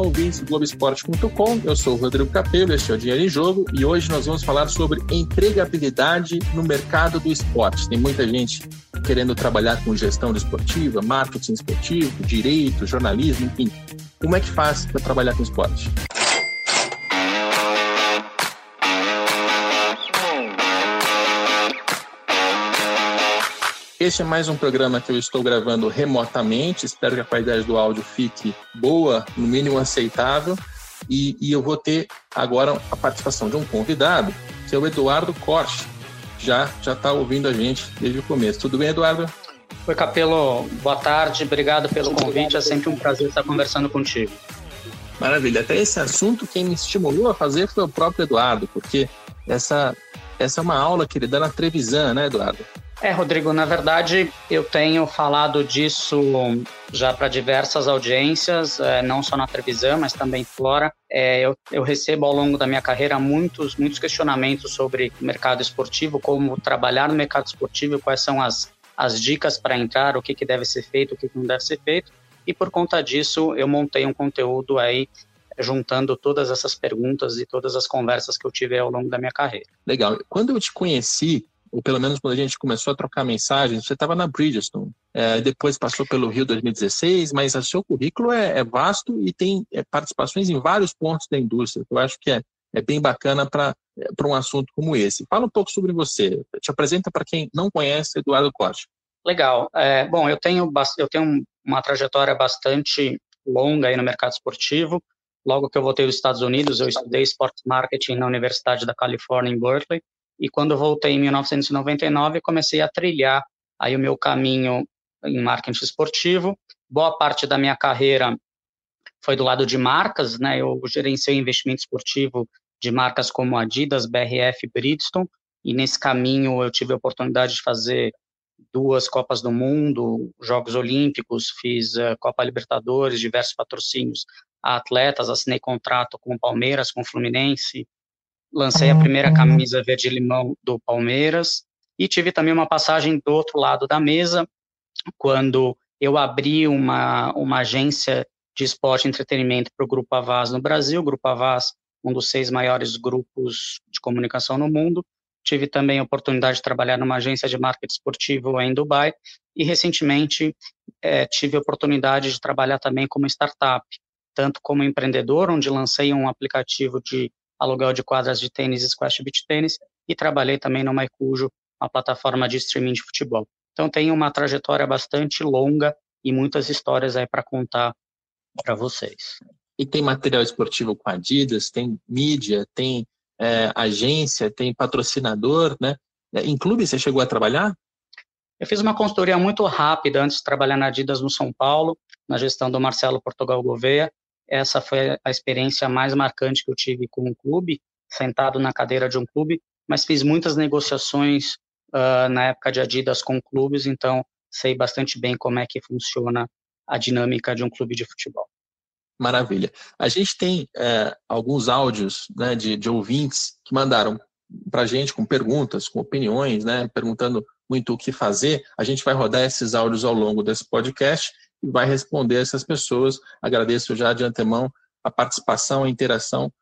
ouvintes do Globoesporte.com. Eu sou o Rodrigo Capello, este é o Dinheiro em Jogo e hoje nós vamos falar sobre empregabilidade no mercado do esporte. Tem muita gente querendo trabalhar com gestão esportiva, marketing esportivo, direito, jornalismo, enfim. Como é que faz para trabalhar com esporte? Este é mais um programa que eu estou gravando remotamente. Espero que a qualidade do áudio fique boa, no mínimo aceitável. E, e eu vou ter agora a participação de um convidado, que é o Eduardo Corte. Já já está ouvindo a gente desde o começo. Tudo bem, Eduardo? Oi, Capelo. Boa tarde. Obrigado pelo convite. É sempre um prazer estar conversando contigo. Maravilha. Até esse assunto, quem me estimulou a fazer foi o próprio Eduardo, porque essa, essa é uma aula que ele dá na Trevisan, né, Eduardo? É, Rodrigo, na verdade eu tenho falado disso já para diversas audiências, é, não só na televisão, mas também fora. É, eu, eu, recebo ao longo da minha carreira muitos, muitos questionamentos sobre o mercado esportivo, como trabalhar no mercado esportivo, quais são as, as dicas para entrar, o que, que deve ser feito, o que, que não deve ser feito. E por conta disso, eu montei um conteúdo aí juntando todas essas perguntas e todas as conversas que eu tive ao longo da minha carreira. Legal. Quando eu te conheci, ou pelo menos quando a gente começou a trocar mensagens, você estava na Bridgestone, é, depois passou pelo Rio 2016, mas o seu currículo é, é vasto e tem é, participações em vários pontos da indústria, eu acho que é, é bem bacana para é, um assunto como esse. Fala um pouco sobre você, te apresenta para quem não conhece Eduardo Costa. Legal. É, bom, eu tenho, eu tenho uma trajetória bastante longa aí no mercado esportivo. Logo que eu voltei dos Estados Unidos, eu estudei Sports Marketing na Universidade da Califórnia, em Berkeley, e quando voltei em 1999, comecei a trilhar aí o meu caminho em marketing esportivo. Boa parte da minha carreira foi do lado de marcas, né? Eu gerenciei investimento esportivo de marcas como Adidas, BRF, Bridgestone, e nesse caminho eu tive a oportunidade de fazer duas Copas do Mundo, Jogos Olímpicos, fiz uh, Copa Libertadores, diversos patrocínios a atletas, assinei contrato com o Palmeiras, com o Fluminense, lancei a primeira camisa verde-limão do Palmeiras e tive também uma passagem do outro lado da mesa, quando eu abri uma, uma agência de esporte e entretenimento para o Grupo Avaz no Brasil, Grupo Avaz, um dos seis maiores grupos de comunicação no mundo. Tive também a oportunidade de trabalhar numa agência de marketing esportivo em Dubai e recentemente é, tive a oportunidade de trabalhar também como startup, tanto como empreendedor, onde lancei um aplicativo de aluguel de quadras de tênis, squash e beach tênis, e trabalhei também no Maicujo, uma plataforma de streaming de futebol. Então tenho uma trajetória bastante longa e muitas histórias aí para contar para vocês. E tem material esportivo com Adidas, tem mídia, tem é, agência, tem patrocinador, né? É, em clube você chegou a trabalhar? Eu fiz uma consultoria muito rápida antes de trabalhar na Adidas no São Paulo, na gestão do Marcelo Portugal Gouveia, essa foi a experiência mais marcante que eu tive com um clube, sentado na cadeira de um clube, mas fiz muitas negociações uh, na época de Adidas com clubes, então sei bastante bem como é que funciona a dinâmica de um clube de futebol. Maravilha. A gente tem é, alguns áudios né, de, de ouvintes que mandaram para a gente com perguntas, com opiniões, né, perguntando muito o que fazer. A gente vai rodar esses áudios ao longo desse podcast e vai responder essas pessoas. Agradeço já de antemão a participação, a interação,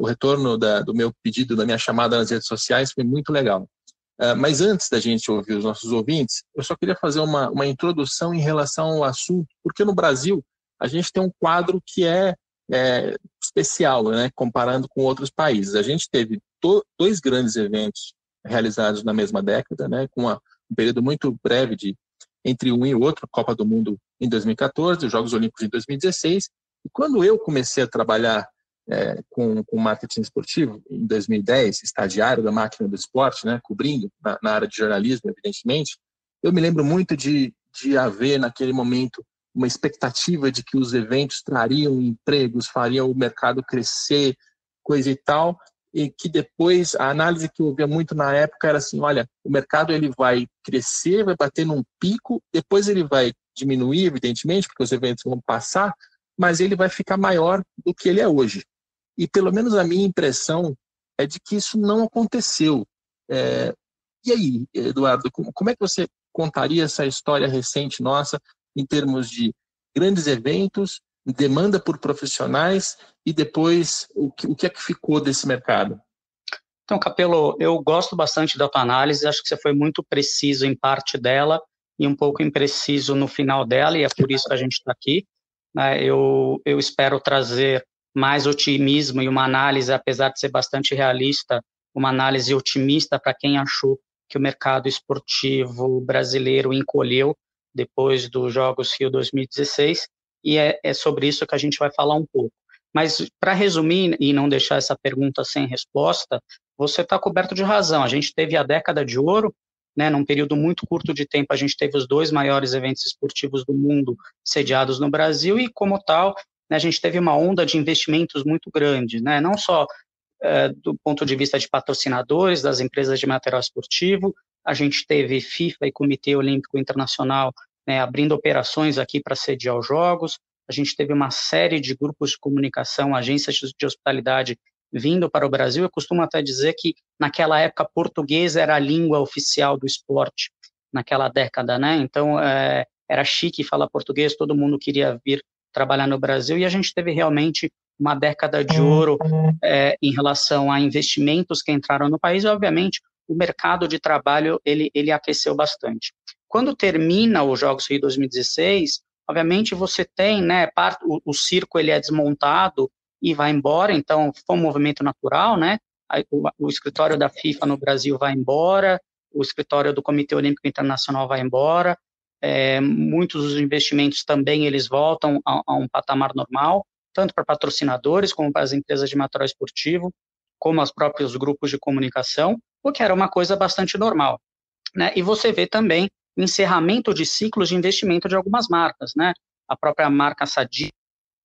o retorno da, do meu pedido, da minha chamada nas redes sociais, foi muito legal. Uh, mas antes da gente ouvir os nossos ouvintes, eu só queria fazer uma, uma introdução em relação ao assunto, porque no Brasil a gente tem um quadro que é, é especial, né, comparando com outros países. A gente teve dois grandes eventos realizados na mesma década, né, com uma, um período muito breve de entre um e outro, Copa do Mundo em 2014, os Jogos Olímpicos em 2016. E quando eu comecei a trabalhar é, com, com marketing esportivo, em 2010, estagiário da máquina do esporte, né, cobrindo na, na área de jornalismo, evidentemente, eu me lembro muito de, de haver naquele momento uma expectativa de que os eventos trariam empregos, fariam o mercado crescer, coisa e tal, e que depois a análise que eu ouvia muito na época era assim, olha, o mercado ele vai crescer, vai bater num pico, depois ele vai diminuir, evidentemente, porque os eventos vão passar, mas ele vai ficar maior do que ele é hoje. E pelo menos a minha impressão é de que isso não aconteceu. É... E aí, Eduardo, como é que você contaria essa história recente nossa em termos de grandes eventos demanda por profissionais e depois o que, o que é que ficou desse mercado? Então, Capelo, eu gosto bastante da tua análise, acho que você foi muito preciso em parte dela e um pouco impreciso no final dela, e é por isso que a gente está aqui. Né? Eu, eu espero trazer mais otimismo e uma análise, apesar de ser bastante realista, uma análise otimista para quem achou que o mercado esportivo brasileiro encolheu depois dos Jogos Rio 2016, e é, é sobre isso que a gente vai falar um pouco. Mas, para resumir e não deixar essa pergunta sem resposta, você está coberto de razão. A gente teve a década de ouro, né, num período muito curto de tempo, a gente teve os dois maiores eventos esportivos do mundo sediados no Brasil, e, como tal, né, a gente teve uma onda de investimentos muito grande, né, não só é, do ponto de vista de patrocinadores, das empresas de material esportivo, a gente teve FIFA e Comitê Olímpico Internacional né, abrindo operações aqui para sediar os jogos. A gente teve uma série de grupos de comunicação, agências de hospitalidade vindo para o Brasil. Eu costumo até dizer que naquela época português era a língua oficial do esporte, naquela década, né? Então é, era chique falar português, todo mundo queria vir trabalhar no Brasil e a gente teve realmente uma década de ouro é, em relação a investimentos que entraram no país. E, obviamente, o mercado de trabalho ele, ele aqueceu bastante. Quando termina os Jogos Rio 2016, obviamente você tem, né, parte, o, o circo ele é desmontado e vai embora, então foi um movimento natural, né, o, o escritório da FIFA no Brasil vai embora, o escritório do Comitê Olímpico Internacional vai embora, é, muitos dos investimentos também eles voltam a, a um patamar normal, tanto para patrocinadores como para as empresas de material esportivo, como os próprios grupos de comunicação, o que era uma coisa bastante normal. Né? E você vê também encerramento de ciclos de investimento de algumas marcas, né? A própria marca Sadia,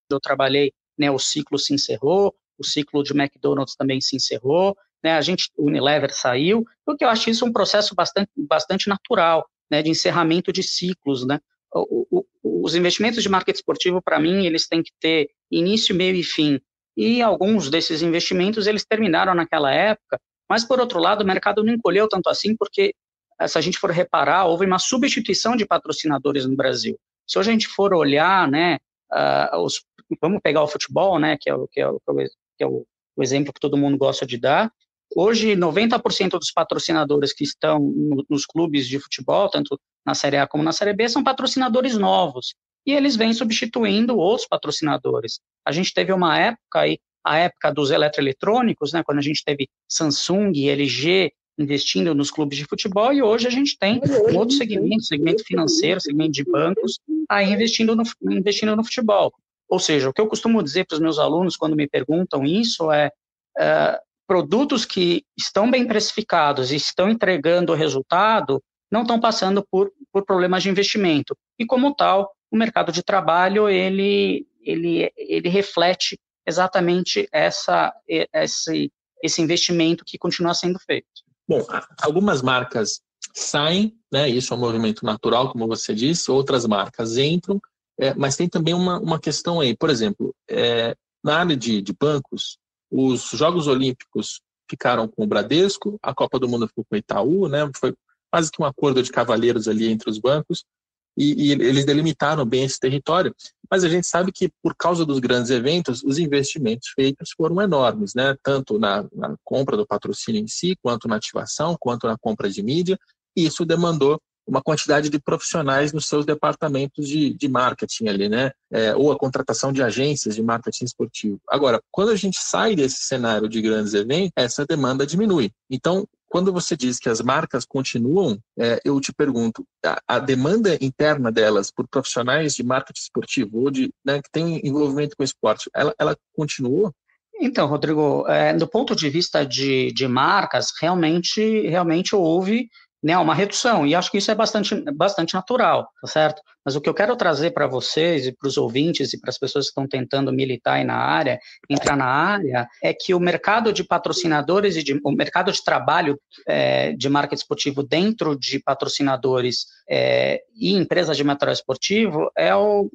eu trabalhei, né, o ciclo se encerrou, o ciclo de McDonald's também se encerrou, né? A gente, Unilever saiu, porque eu acho isso um processo bastante, bastante natural, né, de encerramento de ciclos, né? O, o, os investimentos de marketing esportivo, para mim, eles têm que ter início, meio e fim. E alguns desses investimentos, eles terminaram naquela época, mas, por outro lado, o mercado não encolheu tanto assim, porque se a gente for reparar, houve uma substituição de patrocinadores no Brasil. Se hoje a gente for olhar, né, uh, os, vamos pegar o futebol, né, que é, o, que é, o, que é o, o exemplo que todo mundo gosta de dar, Hoje, 90% dos patrocinadores que estão nos clubes de futebol, tanto na Série A como na Série B, são patrocinadores novos. E eles vêm substituindo outros patrocinadores. A gente teve uma época aí, a época dos eletroeletrônicos, né, quando a gente teve Samsung, LG investindo nos clubes de futebol e hoje a gente tem um outro segmento, segmento financeiro, segmento de bancos, aí investindo no, investindo no futebol. Ou seja, o que eu costumo dizer para os meus alunos quando me perguntam isso é, é produtos que estão bem precificados e estão entregando resultado não estão passando por, por problemas de investimento. E como tal, o mercado de trabalho ele, ele, ele reflete exatamente essa, esse, esse investimento que continua sendo feito. Bom, algumas marcas saem, né? Isso é um movimento natural, como você disse. Outras marcas entram, é, mas tem também uma, uma questão aí. Por exemplo, é, na área de, de bancos, os Jogos Olímpicos ficaram com o Bradesco, a Copa do Mundo ficou com o Itaú, né? Foi quase que um acordo de cavalheiros ali entre os bancos e, e, eles delimitaram bem esse território. Mas a gente sabe que, por causa dos grandes eventos, os investimentos feitos foram enormes, né? tanto na, na compra do patrocínio em si, quanto na ativação, quanto na compra de mídia, e isso demandou uma quantidade de profissionais nos seus departamentos de, de marketing ali, né? É, ou a contratação de agências de marketing esportivo. Agora, quando a gente sai desse cenário de grandes eventos, essa demanda diminui. Então, quando você diz que as marcas continuam, é, eu te pergunto, a, a, demanda interna delas por profissionais de marketing esportivo ou de né, que tem envolvimento com esporte, ela, ela continuou? Então, Rodrigo, é, do ponto de vista de, de marcas, realmente, realmente houve né, uma redução, e acho que isso é bastante, bastante natural, tá certo? Mas o que eu quero trazer para vocês e para os ouvintes e para as pessoas que estão tentando militar aí na área, entrar na área, é que o mercado de patrocinadores e de, o mercado de trabalho é, de marketing esportivo dentro de patrocinadores é, e empresas de material esportivo é o,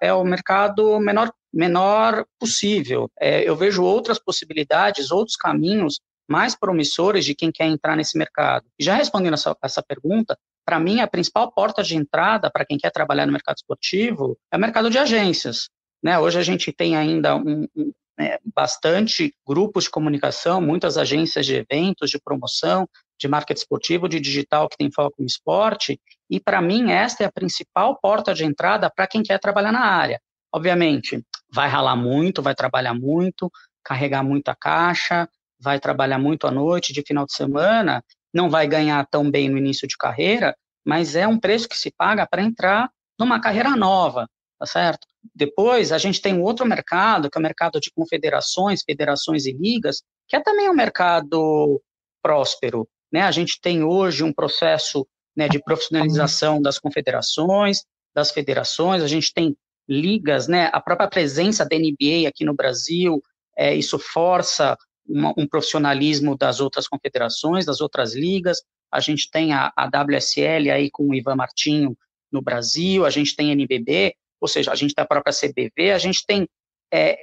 é o mercado menor, menor possível. É, eu vejo outras possibilidades, outros caminhos mais promissores de quem quer entrar nesse mercado. E já respondendo essa, essa pergunta, para mim, a principal porta de entrada para quem quer trabalhar no mercado esportivo é o mercado de agências. né? Hoje a gente tem ainda um, um né, bastante grupos de comunicação, muitas agências de eventos, de promoção, de marketing esportivo, de digital que tem foco em esporte, e para mim esta é a principal porta de entrada para quem quer trabalhar na área. Obviamente, vai ralar muito, vai trabalhar muito, carregar muita caixa, vai trabalhar muito à noite, de final de semana, não vai ganhar tão bem no início de carreira, mas é um preço que se paga para entrar numa carreira nova, tá certo? Depois, a gente tem um outro mercado, que é o mercado de confederações, federações e ligas, que é também um mercado próspero, né? A gente tem hoje um processo né, de profissionalização das confederações, das federações, a gente tem ligas, né? A própria presença da NBA aqui no Brasil, é, isso força uma, um profissionalismo das outras confederações, das outras ligas. A gente tem a, a WSL aí com o Ivan Martinho no Brasil, a gente tem NBB, ou seja, a gente tem a própria CBV, a gente tem é,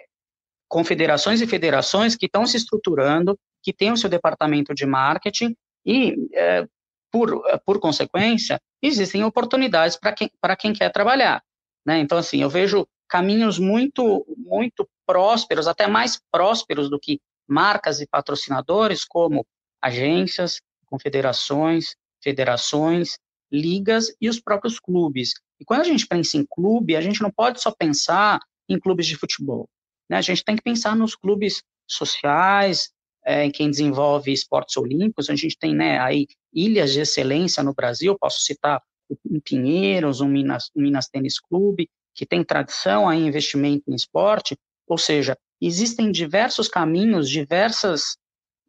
confederações e federações que estão se estruturando, que têm o seu departamento de marketing e, é, por, por consequência, existem oportunidades para quem, quem quer trabalhar. Né? Então, assim, eu vejo caminhos muito, muito prósperos, até mais prósperos do que marcas e patrocinadores, como agências, confederações, federações, ligas e os próprios clubes. E quando a gente pensa em clube, a gente não pode só pensar em clubes de futebol. Né? A gente tem que pensar nos clubes sociais, é, em quem desenvolve esportes olímpicos. A gente tem né, aí ilhas de excelência no Brasil, posso citar um Pinheiros, um Minas, Minas Tênis Clube, que tem tradição em investimento em esporte, ou seja, existem diversos caminhos, diversas,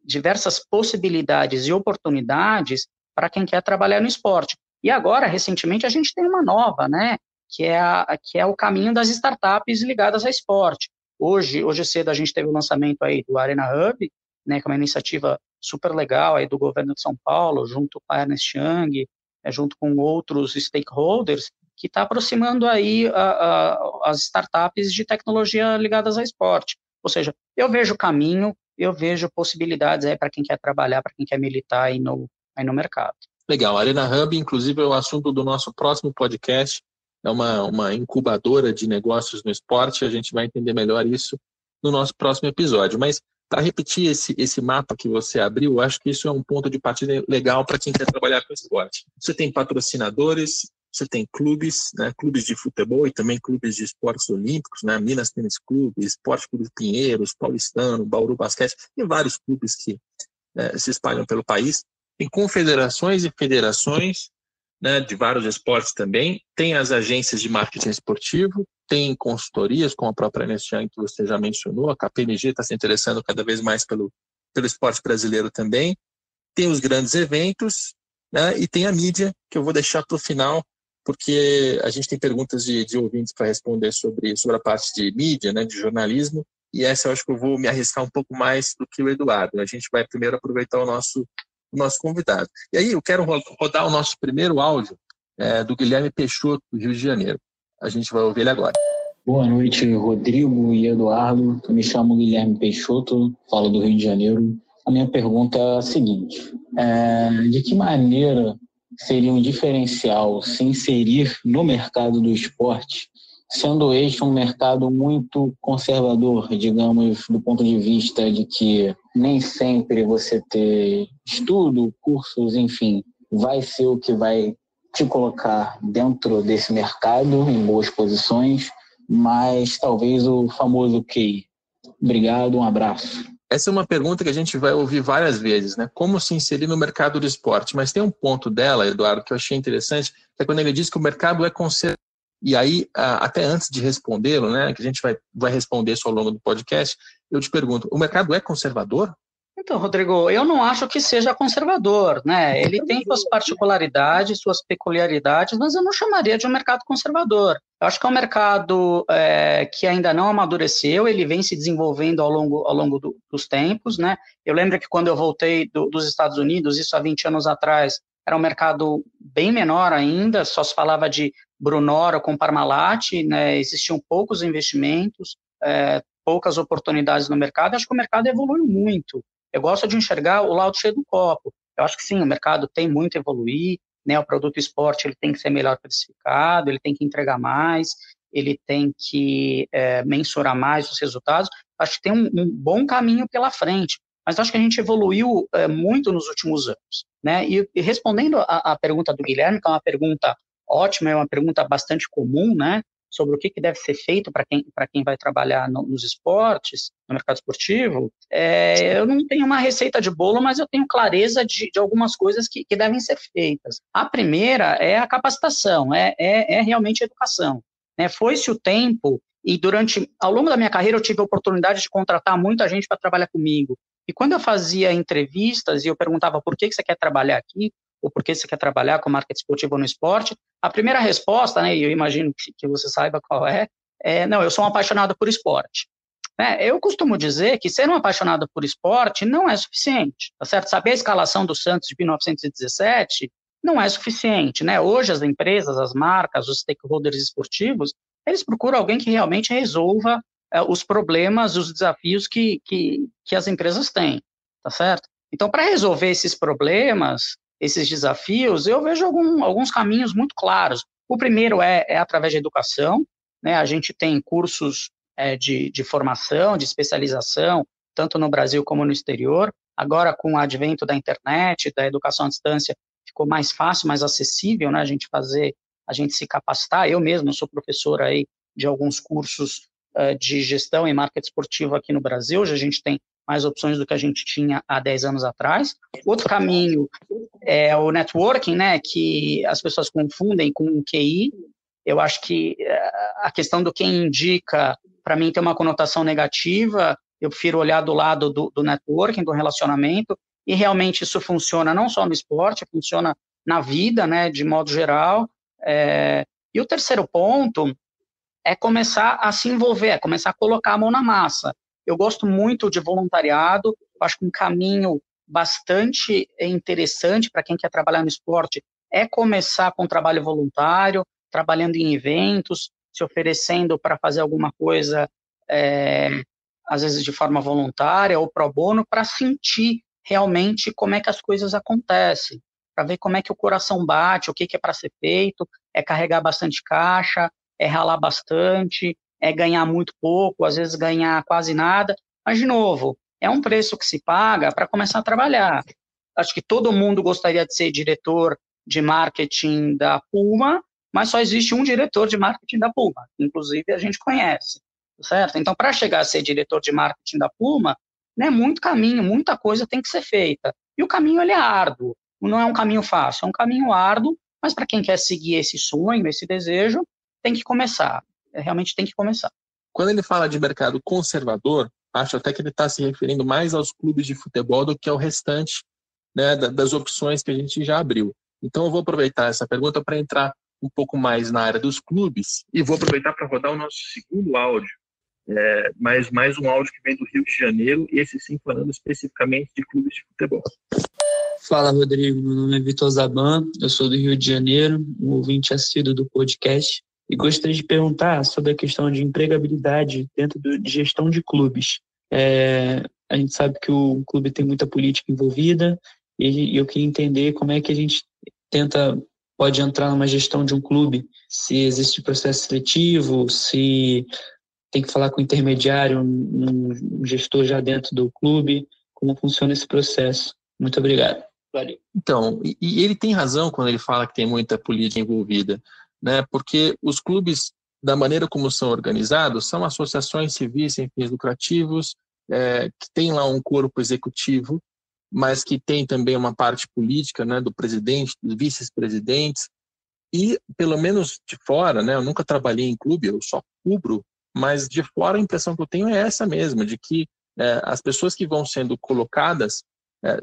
diversas possibilidades e oportunidades para quem quer trabalhar no esporte. E agora, recentemente, a gente tem uma nova, né, que é, a, que é o caminho das startups ligadas a esporte. Hoje, hoje cedo a gente teve o lançamento aí do Arena Hub, né, que é uma iniciativa super legal aí do governo de São Paulo, junto com a Ernest Young, é, junto com outros stakeholders, que está aproximando aí a, a, as startups de tecnologia ligadas a esporte. Ou seja, eu vejo caminho, eu vejo possibilidades aí para quem quer trabalhar, para quem quer militar aí no, aí no mercado. Legal. A Arena Hub, inclusive, é o assunto do nosso próximo podcast. É uma, uma incubadora de negócios no esporte. A gente vai entender melhor isso no nosso próximo episódio. Mas, para repetir esse, esse mapa que você abriu, acho que isso é um ponto de partida legal para quem quer trabalhar com esporte. Você tem patrocinadores, você tem clubes, né, clubes de futebol e também clubes de esportes olímpicos, né, Minas Tênis Clube, Esporte Clube Pinheiros, Paulistano, Bauru Basquete, e vários clubes que né, se espalham pelo país. Tem confederações e federações né, de vários esportes também. Tem as agências de marketing esportivo, tem consultorias, como a própria Ernest que você já mencionou. A KPMG está se interessando cada vez mais pelo, pelo esporte brasileiro também. Tem os grandes eventos né, e tem a mídia, que eu vou deixar para o final, porque a gente tem perguntas de, de ouvintes para responder sobre, sobre a parte de mídia, né, de jornalismo, e essa eu acho que eu vou me arriscar um pouco mais do que o Eduardo. A gente vai primeiro aproveitar o nosso, o nosso convidado. E aí eu quero rodar o nosso primeiro áudio é, do Guilherme Peixoto, do Rio de Janeiro. A gente vai ouvir ele agora. Boa noite, Rodrigo e Eduardo. Eu me chamo Guilherme Peixoto, falo do Rio de Janeiro. A minha pergunta é a seguinte: é, de que maneira seria um diferencial se inserir no mercado do esporte, sendo este um mercado muito conservador, digamos, do ponto de vista de que nem sempre você ter estudo, cursos, enfim, vai ser o que vai te colocar dentro desse mercado em boas posições, mas talvez o famoso QI. Obrigado, um abraço. Essa é uma pergunta que a gente vai ouvir várias vezes, né? Como se inserir no mercado do esporte? Mas tem um ponto dela, Eduardo, que eu achei interessante, que é quando ele diz que o mercado é conservador. E aí, até antes de respondê-lo, né, que a gente vai, vai responder isso ao longo do podcast, eu te pergunto: o mercado é conservador? Então, Rodrigo, eu não acho que seja conservador, né? Ele tem suas particularidades, suas peculiaridades, mas eu não chamaria de um mercado conservador. Eu acho que é um mercado é, que ainda não amadureceu, ele vem se desenvolvendo ao longo, ao longo do, dos tempos, né? Eu lembro que quando eu voltei do, dos Estados Unidos, isso há 20 anos atrás, era um mercado bem menor ainda, só se falava de Brunoro com Parmalat, né? Existiam poucos investimentos, é, poucas oportunidades no mercado. Acho que o mercado evoluiu muito. Eu gosto de enxergar o lado cheio do copo. Eu acho que sim, o mercado tem muito a evoluir, né? O produto esporte ele tem que ser melhor precificado, ele tem que entregar mais. ele tem que é, mensurar mais os resultados. Acho que tem um, um, bom caminho pela frente, mas acho que a gente evoluiu é, muito nos últimos anos. Né? E, e respondendo à pergunta do Guilherme, que é uma pergunta ótima, é uma pergunta bastante comum, né? Sobre o que, que deve ser feito para quem, quem vai trabalhar no, nos esportes, no mercado esportivo, é, eu não tenho uma receita de bolo, mas eu tenho clareza de, de algumas coisas que, que, devem ser feitas. A primeira é a capacitação, é, é, é realmente educação. Né? Foi-se o tempo, e durante, ao longo da minha carreira, eu tive a oportunidade de contratar muita gente para trabalhar comigo. E quando eu fazia entrevistas e eu perguntava por que, que você quer trabalhar aqui, ou por que você quer trabalhar com marketing esportivo no esporte, a primeira resposta, né, e eu imagino que, que você saiba qual é, é, não, eu sou um apaixonado por esporte. É, eu costumo dizer que ser um apaixonado por esporte não é suficiente, tá certo? Saber a escalação do Santos de 1917 não é suficiente, né? Hoje as empresas, as marcas, os stakeholders esportivos, eles procuram alguém que realmente resolva é, os problemas, os desafios que, que, que as empresas têm, tá certo? Então, para resolver esses problemas, esses desafios, eu vejo algum, alguns caminhos muito claros. O primeiro é, é através da educação, né? A gente tem cursos é, de, de formação, de especialização, tanto no Brasil como no exterior. Agora, com o advento da internet, da educação à distância, ficou mais fácil, mais acessível, né? A gente fazer, a gente se capacitar. Eu mesmo sou professor aí de alguns cursos uh, de gestão e marketing esportivo aqui no Brasil. Hoje a gente tem mais opções do que a gente tinha há 10 anos atrás. Outro caminho é o networking, né, que as pessoas confundem com o QI. Eu acho que eh, a questão do quem indica, para mim, tem uma conotação negativa. Eu prefiro olhar do lado do, do networking, do relacionamento, e realmente isso funciona não só no esporte, funciona na vida, né, de modo geral. É... E o terceiro ponto é começar a se envolver, é começar a colocar a mão na massa. Eu gosto muito de voluntariado, acho que um caminho bastante interessante para quem quer trabalhar no esporte é começar com trabalho voluntário, trabalhando em eventos, se oferecendo para fazer alguma coisa, é, às vezes de forma voluntária ou pro bono, para sentir realmente como é que as coisas acontecem, para ver como é que o coração bate, o que, que é para ser feito, é carregar bastante caixa, é ralar bastante, é ganhar muito pouco, às vezes ganhar quase nada, mas, de novo, é um preço que se paga para começar a trabalhar. Acho que todo mundo gostaria de ser diretor de marketing da Puma, mas só existe um diretor de marketing da Puma, inclusive a gente conhece, certo? Então, para chegar a ser diretor de marketing da Puma, né, muito caminho, muita coisa tem que ser feita. E o caminho ele é árduo, não é um caminho fácil, é um caminho árduo, mas para quem quer seguir esse sonho, esse desejo, tem que começar. Realmente tem que começar. Quando ele fala de mercado conservador, acho até que ele está se referindo mais aos clubes de futebol do que ao restante né, das opções que a gente já abriu. Então eu vou aproveitar essa pergunta para entrar um pouco mais na área dos clubes e vou aproveitar para rodar o nosso segundo áudio, é, mais, mais um áudio que vem do Rio de Janeiro, esse sim falando especificamente de clubes de futebol. Fala, Rodrigo. Meu nome é Vitor Zaban, eu sou do Rio de Janeiro, um ouvinte assíduo do podcast. E gostaria de perguntar sobre a questão de empregabilidade dentro de gestão de clubes. É, a gente sabe que o clube tem muita política envolvida e eu queria entender como é que a gente tenta pode entrar numa gestão de um clube, se existe processo seletivo, se tem que falar com intermediário, um, gestor já dentro do clube, como funciona esse processo. Muito obrigado. Valeu. Então, e ele tem razão quando ele fala que tem muita política envolvida né? Porque os clubes, da maneira como são organizados, são associações civis sem fins lucrativos, é, que tem lá um corpo executivo, mas que tem também uma parte política, né, do presidente, dos vice-presidentes, e pelo menos de fora, né, eu nunca trabalhei em clube, eu só cubro, mas de fora a impressão que eu tenho é essa mesma, de que é, as pessoas que vão sendo colocadas, é,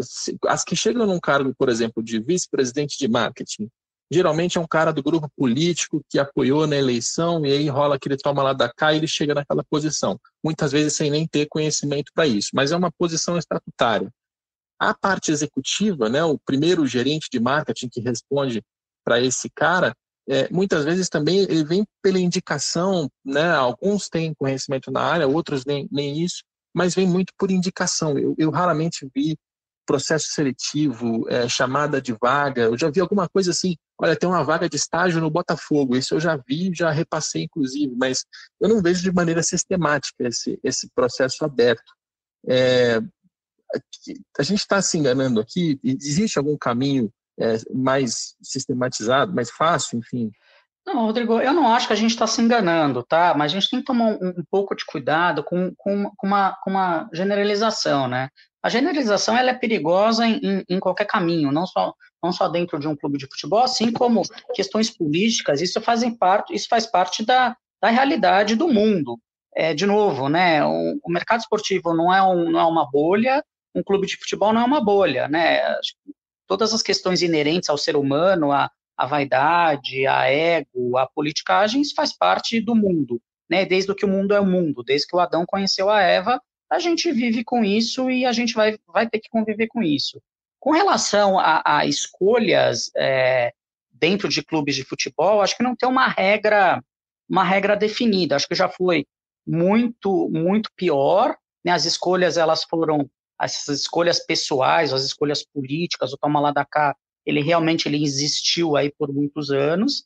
as que chegam num cargo, por exemplo, de vice-presidente de marketing, geralmente é um cara do grupo político que apoiou na eleição e aí rola aquele toma lá da cá e ele chega naquela posição. Muitas vezes sem nem ter conhecimento para isso, mas é uma posição estatutária. A parte executiva, né, o primeiro gerente de marketing que responde para esse cara, é, muitas vezes também ele vem pela indicação, né, alguns têm conhecimento na área, outros nem, nem isso, mas vem muito por indicação. Eu, eu raramente vi processo seletivo, é, chamada de vaga. Eu já vi alguma coisa assim, olha, tem uma vaga de estágio no Botafogo. Isso eu já vi, já repassei, inclusive, mas eu não vejo de maneira sistemática esse, esse processo aberto. É, a gente está se enganando aqui? Existe algum caminho é, mais sistematizado, mais fácil, enfim? Não, Rodrigo, eu não acho que a gente está se enganando, tá? Mas a gente tem que tomar um, um pouco de cuidado com, com, com, uma, com uma generalização, né? A generalização ela é perigosa em, em, qualquer caminho, não só, não só dentro de um clube de futebol, assim como questões políticas, isso, fazem parte, isso faz parte da, da realidade do mundo. É, de novo, né, o, o mercado esportivo não é, um, não é uma bolha, um clube de futebol não é uma bolha, né? Todas as questões inerentes ao ser humano, a, a vaidade, a ego, a politicagem, isso faz parte do mundo, né? Desde que o mundo é o mundo, desde que o Adão conheceu a Eva, a gente vive com isso e a gente vai, vai ter que conviver com isso. Com relação a, a escolhas é, dentro de clubes de futebol, acho que não tem uma regra, uma regra definida. Acho que já foi muito, muito pior. Né? As escolhas elas foram essas escolhas pessoais, as escolhas políticas. O Toma lá da cá ele realmente ele existiu aí por muitos anos,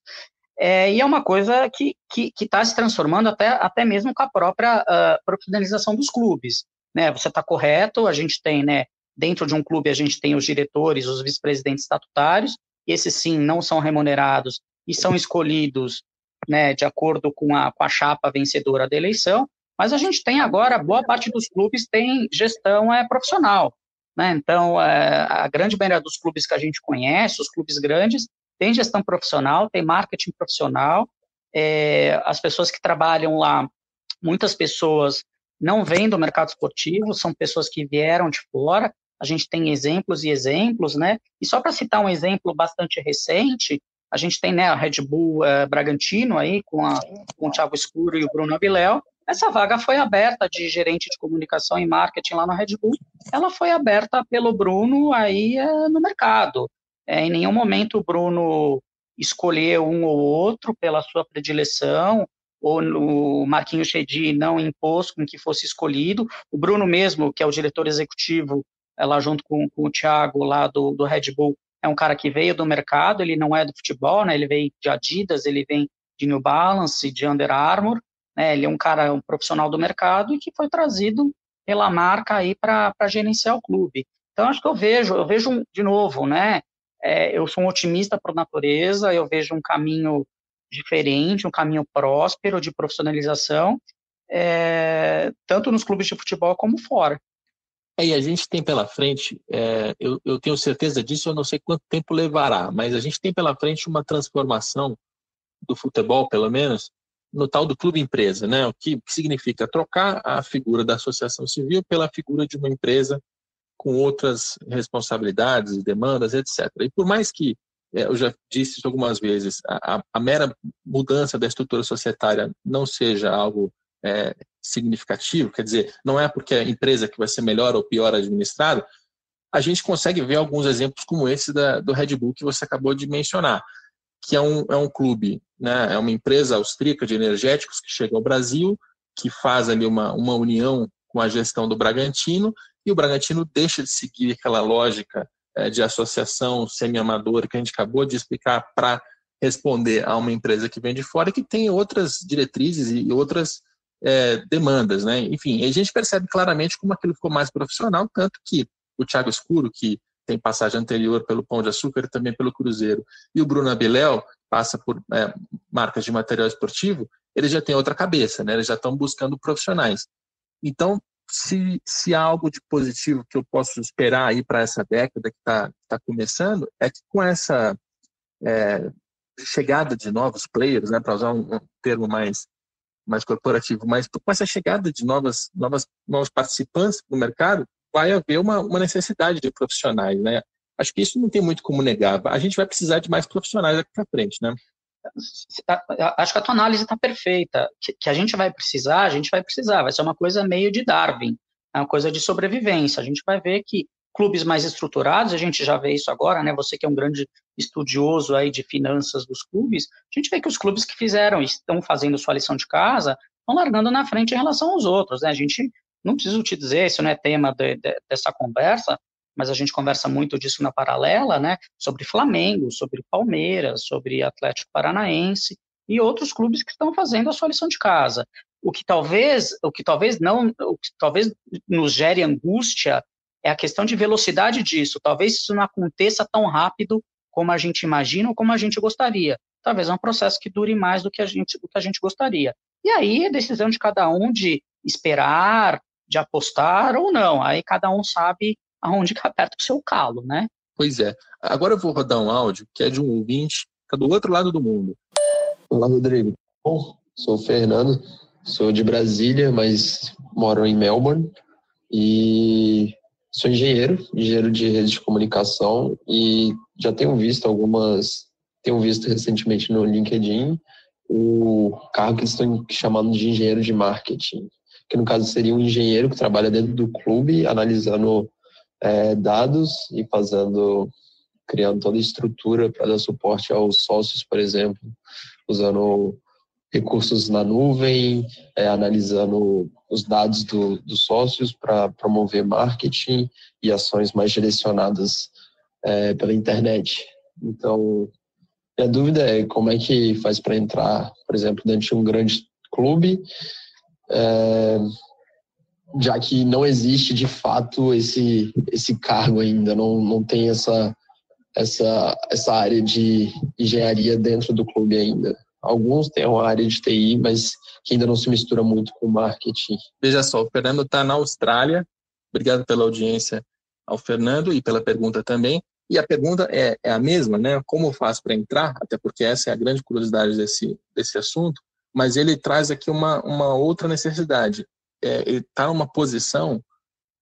é, e é uma coisa que está se transformando até, até mesmo com a própria uh, profissionalização dos clubes. Né? Você está correto, a gente tem, né, dentro de um clube, a gente tem os diretores, os vice-presidentes estatutários, e esses sim não são remunerados e são escolhidos né, de acordo com a, com a chapa vencedora da eleição, mas a gente tem agora, boa parte dos clubes tem gestão é, profissional. Né? Então, é, a grande maioria dos clubes que a gente conhece, os clubes grandes, tem gestão profissional, tem marketing profissional. É, as pessoas que trabalham lá, muitas pessoas não vêm do mercado esportivo, são pessoas que vieram de fora. A gente tem exemplos e exemplos, né? E só para citar um exemplo bastante recente, a gente tem né, a Red Bull é, Bragantino aí com, a, com o Thiago Escuro e o Bruno Abiléu, essa vaga foi aberta de gerente de comunicação e marketing lá na Red Bull. Ela foi aberta pelo Bruno aí é, no mercado. É, em nenhum momento o Bruno escolheu um ou outro pela sua predileção, ou o Marquinhos Chedi não impôs com que fosse escolhido. O Bruno mesmo, que é o diretor executivo, é, lá junto com, com o Thiago lá do, do Red Bull, é um cara que veio do mercado, ele não é do futebol, né? Ele veio de Adidas, ele vem de New Balance, de Under Armour, né? Ele é um cara, um profissional do mercado e que foi trazido pela marca aí para gerenciar o clube. Então, acho que eu vejo, eu vejo de novo, né? É, eu sou um otimista por natureza, eu vejo um caminho diferente, um caminho próspero de profissionalização, é, tanto nos clubes de futebol como fora. É, e a gente tem pela frente, é, eu, eu, tenho certeza disso, eu não sei quanto tempo levará, mas a gente tem pela frente uma transformação do futebol, pelo menos, no tal do clube empresa, né? O que significa trocar a figura da associação civil pela figura de uma empresa com outras responsabilidades, demandas, etc. E por mais que é, eu já disse isso algumas vezes, a, a, mera mudança da estrutura societária não seja algo é, significativo, quer dizer, não é porque a empresa que vai ser melhor ou pior administrada, a gente consegue ver alguns exemplos como esse da, do Red Bull que você acabou de mencionar que é um, é um clube, né, é uma empresa austríaca de energéticos que chega ao Brasil, que faz ali uma, uma união com a gestão do Bragantino, e o Bragantino deixa de seguir aquela lógica é, de associação semi-amadora que a gente acabou de explicar para responder a uma empresa que vem de fora e que tem outras diretrizes e outras é, demandas, né? Enfim, a gente percebe claramente como aquilo ficou mais profissional, tanto que o Thiago Escuro, que tem passagem anterior pelo Pão de Açúcar e também pelo Cruzeiro, e o Bruno Abeléu passa por é, marcas de material esportivo, eles já têm outra cabeça, né? eles já estão buscando profissionais. Então, se, se há algo de positivo que eu posso esperar aí para essa década que está tá começando, é que com essa é, chegada de novos players, né, para usar um, um, termo mais, mais corporativo, mas com essa chegada de novas, novas, novos participantes no mercado, vai haver uma, uma necessidade de profissionais, né? Acho que isso não tem muito como negar. A gente vai precisar de mais profissionais daqui para frente, né? Acho que a tua análise está perfeita. Que, que, a gente vai precisar, a gente vai precisar. Vai ser uma coisa meio de Darwin, é uma coisa de sobrevivência. A gente vai ver que clubes mais estruturados, a gente já vê isso agora, né? Você que é um grande estudioso aí de finanças dos clubes, a gente vê que os clubes que fizeram, estão fazendo sua lição de casa, estão largando na frente em relação aos outros, né? A gente não preciso te dizer, isso não é tema de, de, dessa conversa, mas a gente conversa muito disso na paralela, né? Sobre Flamengo, sobre Palmeiras, sobre Atlético Paranaense e outros clubes que estão fazendo a sua lição de casa. O que talvez, o que talvez não, o que talvez nos gere angústia é a questão de velocidade disso. Talvez isso não aconteça tão rápido como a gente imagina ou como a gente gostaria. Talvez é um processo que dure mais do que a gente, do que a gente gostaria. E aí é decisão de cada um de esperar, de apostar ou não. Aí cada um sabe aonde que aperta o seu calo, né? Pois é. Agora eu vou rodar um áudio que é de um ouvinte que está do outro lado do mundo. Olá, Rodrigo. Bom, sou o Fernando, sou de Brasília, mas moro em Melbourne e sou engenheiro, engenheiro de rede de comunicação e já tenho visto algumas, tenho visto recentemente no LinkedIn o cargo que eles estão chamando de engenheiro de marketing, que no caso seria um engenheiro que trabalha dentro do clube, analisando é, dados e fazendo, criando toda a estrutura para dar suporte aos sócios, por exemplo, usando recursos na nuvem, é, analisando os dados do, dos sócios para promover marketing e ações mais direcionadas é, pela internet. Então, a dúvida é como é que faz para entrar, por exemplo, dentro de um grande clube, é, já que não existe de fato esse, esse cargo ainda, não, não tem essa, essa, essa área de engenharia dentro do clube ainda. Alguns têm uma área de TI, mas que ainda não se mistura muito com marketing. Veja só, o Fernando está na Austrália. Obrigado pela audiência ao Fernando e pela pergunta também. E a pergunta é, é a mesma, né? Como faz para entrar? Até porque essa é a grande curiosidade desse, desse assunto. Mas ele traz aqui uma, uma outra necessidade. É, ele está numa posição,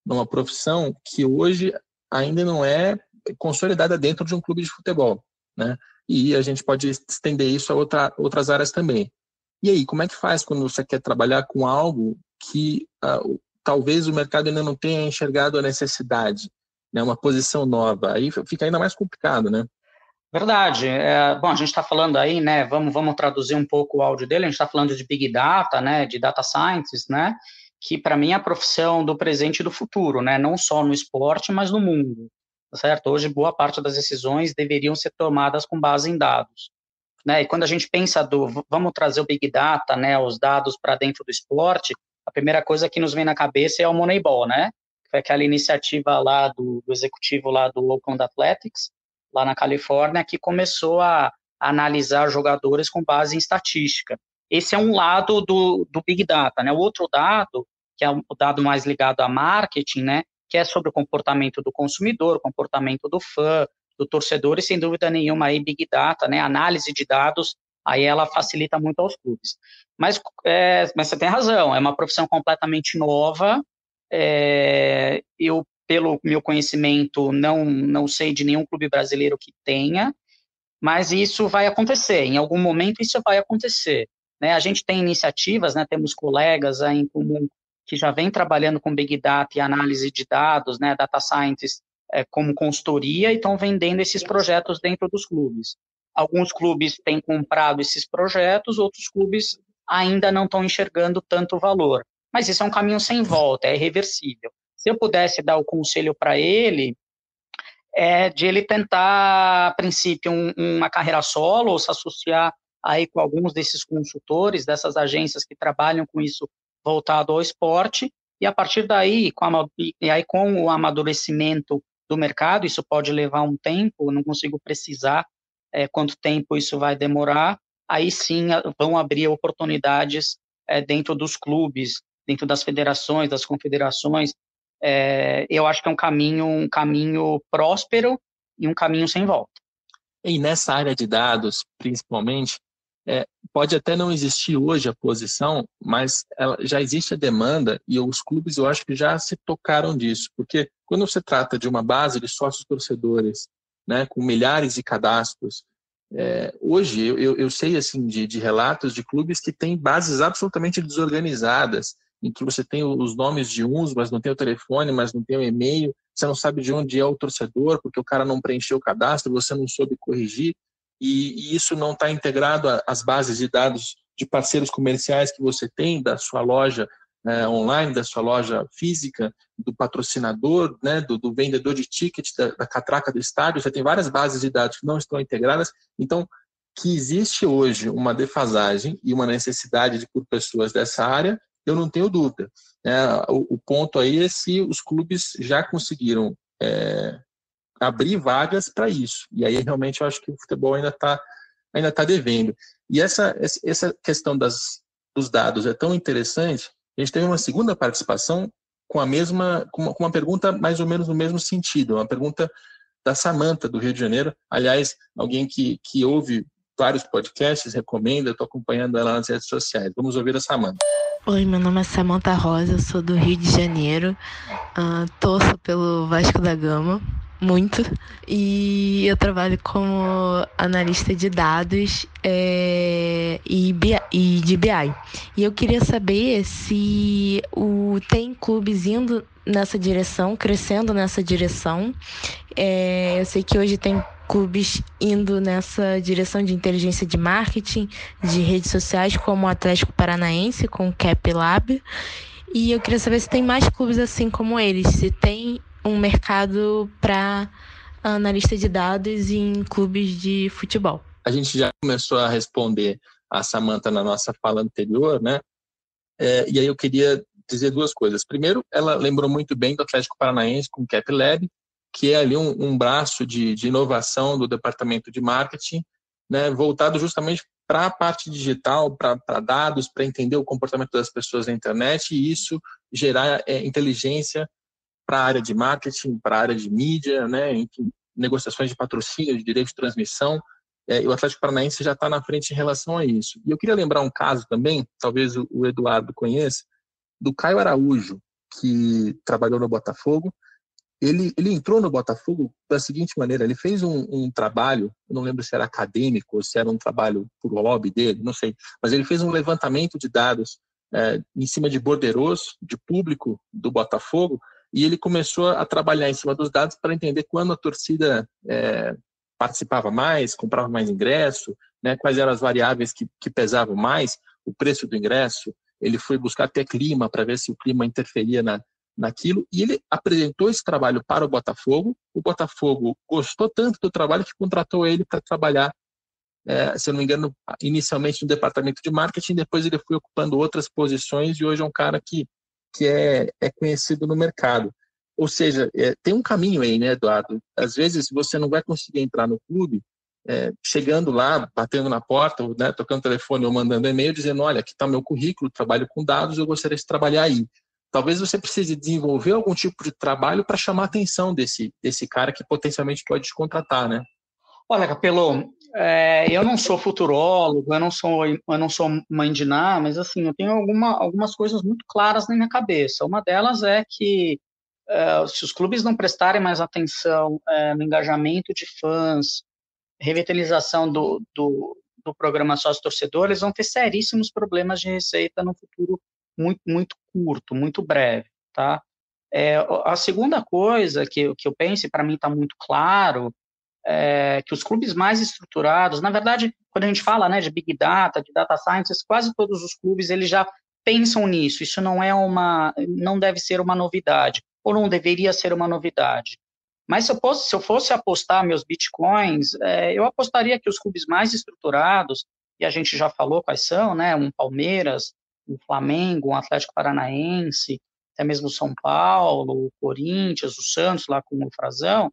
numa profissão que hoje ainda não é consolidada dentro de um clube de futebol, né? E a gente pode estender isso a outra, outras áreas também. E aí, como é que faz quando você quer trabalhar com algo que uh, talvez o mercado ainda não tenha enxergado a necessidade, né? Uma posição nova, aí fica ainda mais complicado, né? Verdade. É, bom, a gente está falando aí, né? Vamos, vamos traduzir um pouco o áudio dele. A gente está falando de big data, né? De data science, né? Que para mim é a profissão do presente e do futuro, né? Não só no esporte, mas no mundo certo? Hoje, boa parte das decisões deveriam ser tomadas com base em dados. Né? E quando a gente pensa do, vamos trazer o Big Data, né, os dados para dentro do esporte, a primeira coisa que nos vem na cabeça é o Moneyball, né? Que foi aquela iniciativa lá do, do executivo lá do Oakland Athletics, lá na Califórnia, que começou a analisar jogadores com base em estatística. Esse é um lado do, do Big Data, né? O outro dado, que é o dado mais ligado a marketing, né? que é sobre o comportamento do consumidor, comportamento do fã, do torcedor, e sem dúvida nenhuma aí Big Data, né, análise de dados, aí ela facilita muito aos clubes. Mas, é, mas você tem razão, é uma profissão completamente nova, é, eu, pelo meu conhecimento, não, não sei de nenhum clube brasileiro que tenha, mas isso vai acontecer, em algum momento isso vai acontecer. Né? A gente tem iniciativas, né, temos colegas em comum que já vem trabalhando com Big Data e análise de dados, né, Data Science, é, como consultoria e estão vendendo esses projetos dentro dos clubes. Alguns clubes têm comprado esses projetos, outros clubes ainda não estão enxergando tanto valor. Mas isso é um caminho sem volta, é irreversível. Se eu pudesse dar o conselho para ele, é de ele tentar, a princípio, um, uma carreira solo, ou se associar aí com alguns desses consultores, dessas agências que trabalham com isso voltado ao esporte, e a partir daí, com, a, e aí com o amadurecimento do mercado, isso pode levar um tempo, não consigo precisar é, quanto tempo isso vai demorar, aí sim vão abrir oportunidades é, dentro dos clubes, dentro das federações, das confederações. É, eu acho que é um caminho, um caminho próspero e um caminho sem volta. E nessa área de dados, principalmente, é, pode até não existir hoje a posição, mas ela, já existe a demanda e os clubes eu acho que já se tocaram disso, porque quando você trata de uma base de sócios torcedores, né, com milhares de cadastros, é, hoje eu, eu, sei assim de, de relatos de clubes que têm bases absolutamente desorganizadas, em que você tem os nomes de uns, mas não tem o telefone, mas não tem o e-mail, você não sabe de onde é o torcedor, porque o cara não preencheu o cadastro, você não soube corrigir e, e isso não está integrado às bases de dados de parceiros comerciais que você tem da sua loja é, online, da sua loja física, do patrocinador, né, do, do vendedor de ticket, da, da, catraca do estádio, já tem várias bases de dados que não estão integradas. Então, que existe hoje uma defasagem e uma necessidade de, por pessoas dessa área, eu não tenho dúvida. É, o, o, ponto aí é se os clubes já conseguiram é, abrir vagas para isso. E aí realmente eu acho que o futebol ainda está ainda tá devendo. E essa, essa questão das, dos dados é tão interessante. A gente teve uma segunda participação com a mesma, com uma, com uma pergunta mais ou menos no mesmo sentido, uma pergunta da Samanta do Rio de Janeiro. Aliás, alguém que, que ouve vários podcasts, recomenda, estou acompanhando ela nas redes sociais. Vamos ouvir a Samanta. Oi, meu nome é Samanta Rosa, sou do Rio de Janeiro, uh, torço pelo Vasco da Gama, muito, e eu trabalho como analista de dados é, e, e de BI. E eu queria saber se o, tem clubes indo nessa direção, crescendo nessa direção. É, eu sei que hoje tem clubes indo nessa direção de inteligência de marketing, de redes sociais, como o Atlético Paranaense com o Cap Lab. E eu queria saber se tem mais clubes assim como eles, se tem um mercado para analista de dados em clubes de futebol. A gente já começou a responder a Samantha na nossa fala anterior, né? É, e aí eu queria dizer duas coisas. Primeiro, ela lembrou muito bem do Atlético Paranaense com o Cap Lab, que é ali um, um braço de, de, inovação do departamento de marketing, né, voltado justamente para a parte digital, para dados, para entender o comportamento das pessoas na internet e isso gerar é, inteligência para a área de marketing, para a área de mídia, né, em negociações de patrocínio, de direito de transmissão. É, e o Atlético Paranaense já está na frente em relação a isso. E eu queria lembrar um caso também, talvez o, o Eduardo conheça, do Caio Araújo, que trabalhou no Botafogo ele, ele entrou no Botafogo da seguinte maneira: ele fez um, um, trabalho, não lembro se era acadêmico ou se era um trabalho por hobby dele, não sei, mas ele fez um levantamento de dados é, em cima de borderos, de público do Botafogo, e ele começou a trabalhar em cima dos dados para entender quando a torcida é, participava mais, comprava mais ingresso, né, quais eram as variáveis que, que pesavam mais, o preço do ingresso. Ele foi buscar até clima para ver se o clima interferia na, naquilo, e ele apresentou esse trabalho para o Botafogo. O Botafogo gostou tanto do trabalho que contratou ele para trabalhar, é, se eu não me engano, inicialmente no departamento de marketing, depois ele foi ocupando outras posições e hoje é um cara que, que é, é conhecido no mercado. Ou seja, é, tem um caminho aí, né, Eduardo? Às vezes você não vai conseguir entrar no clube é, chegando lá, batendo na porta, né, tocando telefone ou mandando e-mail, dizendo: olha, aqui está meu currículo, trabalho com dados, eu gostaria de trabalhar aí talvez você precise desenvolver algum tipo de trabalho para chamar a atenção desse, desse cara que potencialmente pode te contratar, né? Olha, Capelo, é, eu não sou futurólogo, eu não sou, eu não sou mãe de nada, mas assim, eu tenho alguma, algumas coisas muito claras na minha cabeça. Uma delas é que é, se os clubes não prestarem mais atenção é, no engajamento de fãs, revitalização do, do, do programa sócio-torcedor, eles vão ter seríssimos problemas de receita no futuro muito, muito curto, muito breve, tá? É, a segunda coisa que, que eu penso, e para mim está muito claro, é que os clubes mais estruturados, na verdade, quando a gente fala né, de Big Data, de Data Science, quase todos os clubes eles já pensam nisso. Isso não é uma, não deve ser uma novidade, ou não deveria ser uma novidade. Mas se eu fosse, se eu fosse apostar meus bitcoins, é, eu apostaria que os clubes mais estruturados, e a gente já falou quais são, né? Um Palmeiras, um Flamengo, um Atlético Paranaense, até mesmo São Paulo, o Corinthians, o Santos lá com o Frazão,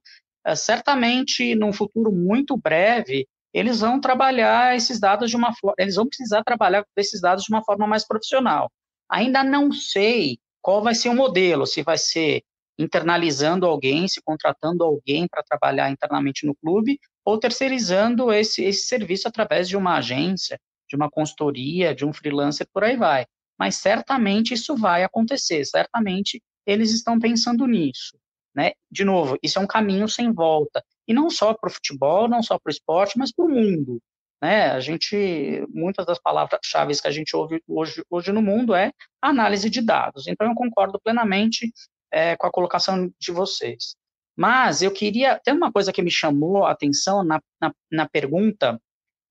certamente num futuro muito breve eles vão trabalhar esses dados de uma forma, eles vão precisar trabalhar esses dados de uma forma mais profissional. Ainda não sei qual vai ser o modelo, se vai ser internalizando alguém, se contratando alguém para trabalhar internamente no clube, ou terceirizando esse, esse serviço através de uma agência, de uma consultoria, de um freelancer, por aí vai. Mas certamente isso vai acontecer, certamente eles estão pensando nisso. Né? De novo, isso é um caminho sem volta. E não só para o futebol, não só para o esporte, mas para o mundo. Né? A gente, muitas das palavras-chave que a gente ouve hoje, hoje no mundo é análise de dados. Então, eu concordo plenamente é, com a colocação de vocês. Mas eu queria, tem uma coisa que me chamou a atenção na, na, na pergunta,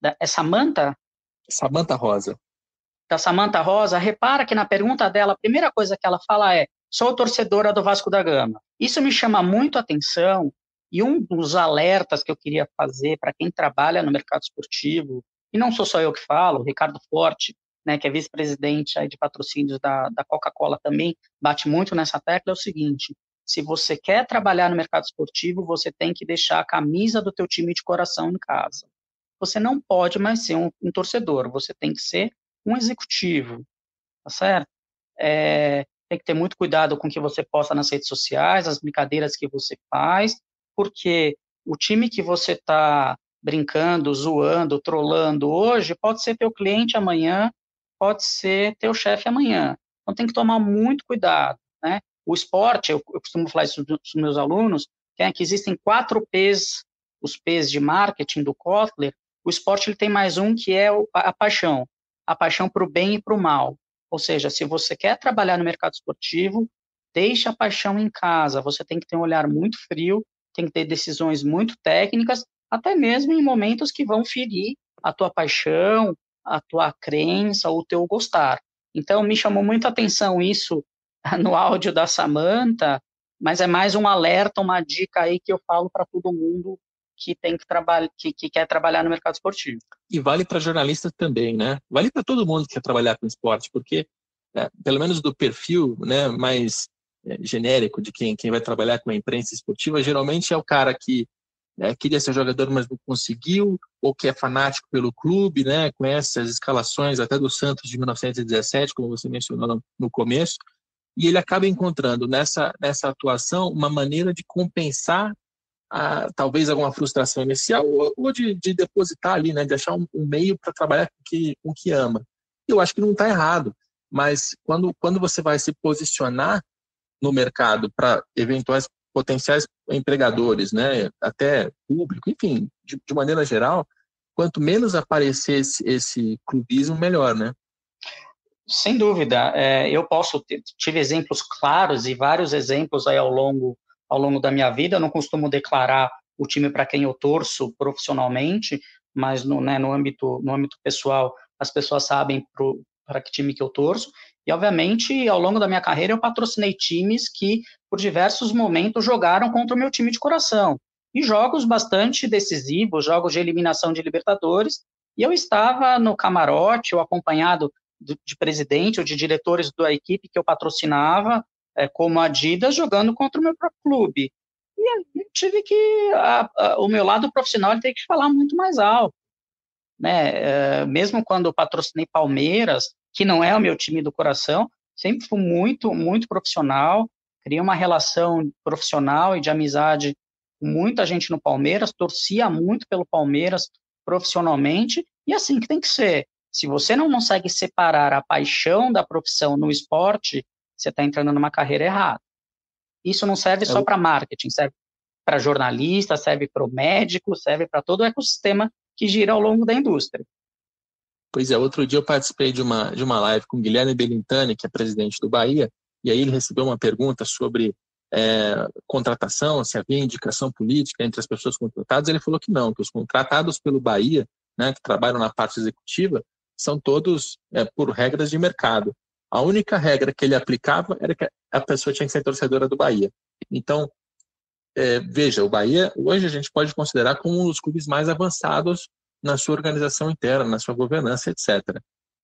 da, é Samanta Samanta Rosa. da Samanta Rosa, repara que na pergunta dela, a primeira coisa que ela fala é: sou torcedora do Vasco da Gama. Isso me chama muito atenção e um dos alertas que eu queria fazer para quem trabalha no mercado esportivo, e não sou só eu que falo, o Ricardo Forte, né, que é vice-presidente de patrocínios da, da Coca-Cola também, bate muito nessa tecla, é o seguinte, se você quer trabalhar no mercado esportivo, você tem que deixar a camisa do teu time de coração em casa. Você não pode mais ser um, um torcedor, você tem que ser um executivo, tá certo? É, tem que ter muito cuidado com o que você posta nas redes sociais, as brincadeiras que você faz, porque o time que você está brincando, zoando, trolando hoje pode ser teu cliente amanhã, pode ser teu chefe amanhã. Então tem que tomar muito cuidado, né? O esporte, eu, eu costumo falar isso para os meus alunos, que, é que existem quatro P's, os P's de marketing do Kotler, o esporte ele tem mais um que é a paixão, a paixão para o bem e para o mal. Ou seja, se você quer trabalhar no mercado esportivo, deixe a paixão em casa. Você tem que ter um olhar muito frio, tem que ter decisões muito técnicas, até mesmo em momentos que vão ferir a tua paixão, a tua crença, o teu gostar. Então, me chamou muito a atenção isso no áudio da Samanta, mas é mais um alerta, uma dica aí que eu falo para todo mundo que tem que trabalhar, que, que, quer trabalhar no mercado esportivo. E vale para jornalistas também, né? Vale para todo mundo que quer trabalhar com esporte, porque é, pelo menos do perfil, né, mais é, genérico de quem, quem vai trabalhar com a imprensa esportiva, geralmente é o cara que né, queria ser jogador, mas não conseguiu, ou que é fanático pelo clube, né, conhece as escalações até do Santos de 1917, como você mencionou no, no começo, e ele acaba encontrando nessa, nessa atuação uma maneira de compensar a, talvez alguma frustração inicial ou, ou de, de, depositar ali, né, de achar um, um meio para trabalhar com que, com que ama. Eu acho que não está errado, mas quando, quando você vai se posicionar no mercado para eventuais potenciais empregadores, né, até público, enfim, de, de maneira geral, quanto menos aparecer esse, esse clubismo, melhor, né? Sem dúvida. É, eu posso tive exemplos claros e vários exemplos aí ao longo ao longo da minha vida. Eu não costumo declarar o time para quem eu torço profissionalmente, mas no, né, no, âmbito, no âmbito pessoal, as pessoas sabem para que time que eu torço. E, obviamente, ao longo da minha carreira, eu patrocinei times que, por diversos momentos, jogaram contra o meu time de coração. E jogos bastante decisivos, jogos de eliminação de Libertadores. E eu estava no camarote, ou acompanhado de presidente ou de diretores da equipe que eu patrocinava, é, como Adidas jogando contra o meu próprio clube. E aí tive que, a, a, o meu lado profissional tem que falar muito mais alto. Né? É, mesmo quando eu patrocinei Palmeiras, que não é o meu time do coração, sempre fui muito, muito profissional, criei uma relação profissional e de amizade com muita gente no Palmeiras, torcia muito pelo Palmeiras profissionalmente, e assim que tem que ser. Se você não consegue separar a paixão da profissão no esporte você está entrando numa carreira errada. Isso não serve só para marketing, serve para jornalista, serve para o médico, serve para todo o ecossistema que gira ao longo da indústria. Pois é, outro dia eu participei de uma, de uma live com o Guilherme Belintani, que é presidente do Bahia, e aí ele recebeu uma pergunta sobre é, contratação, se havia indicação política entre as pessoas contratadas. Ele falou que não, que os contratados pelo Bahia, né, que trabalham na parte executiva, são todos é, por regras de mercado. A única regra que ele aplicava era que a pessoa tinha que ser torcedora do Bahia. Então, é, veja, o Bahia hoje a gente pode considerar como um dos clubes mais avançados na sua organização interna, na sua governança, etc.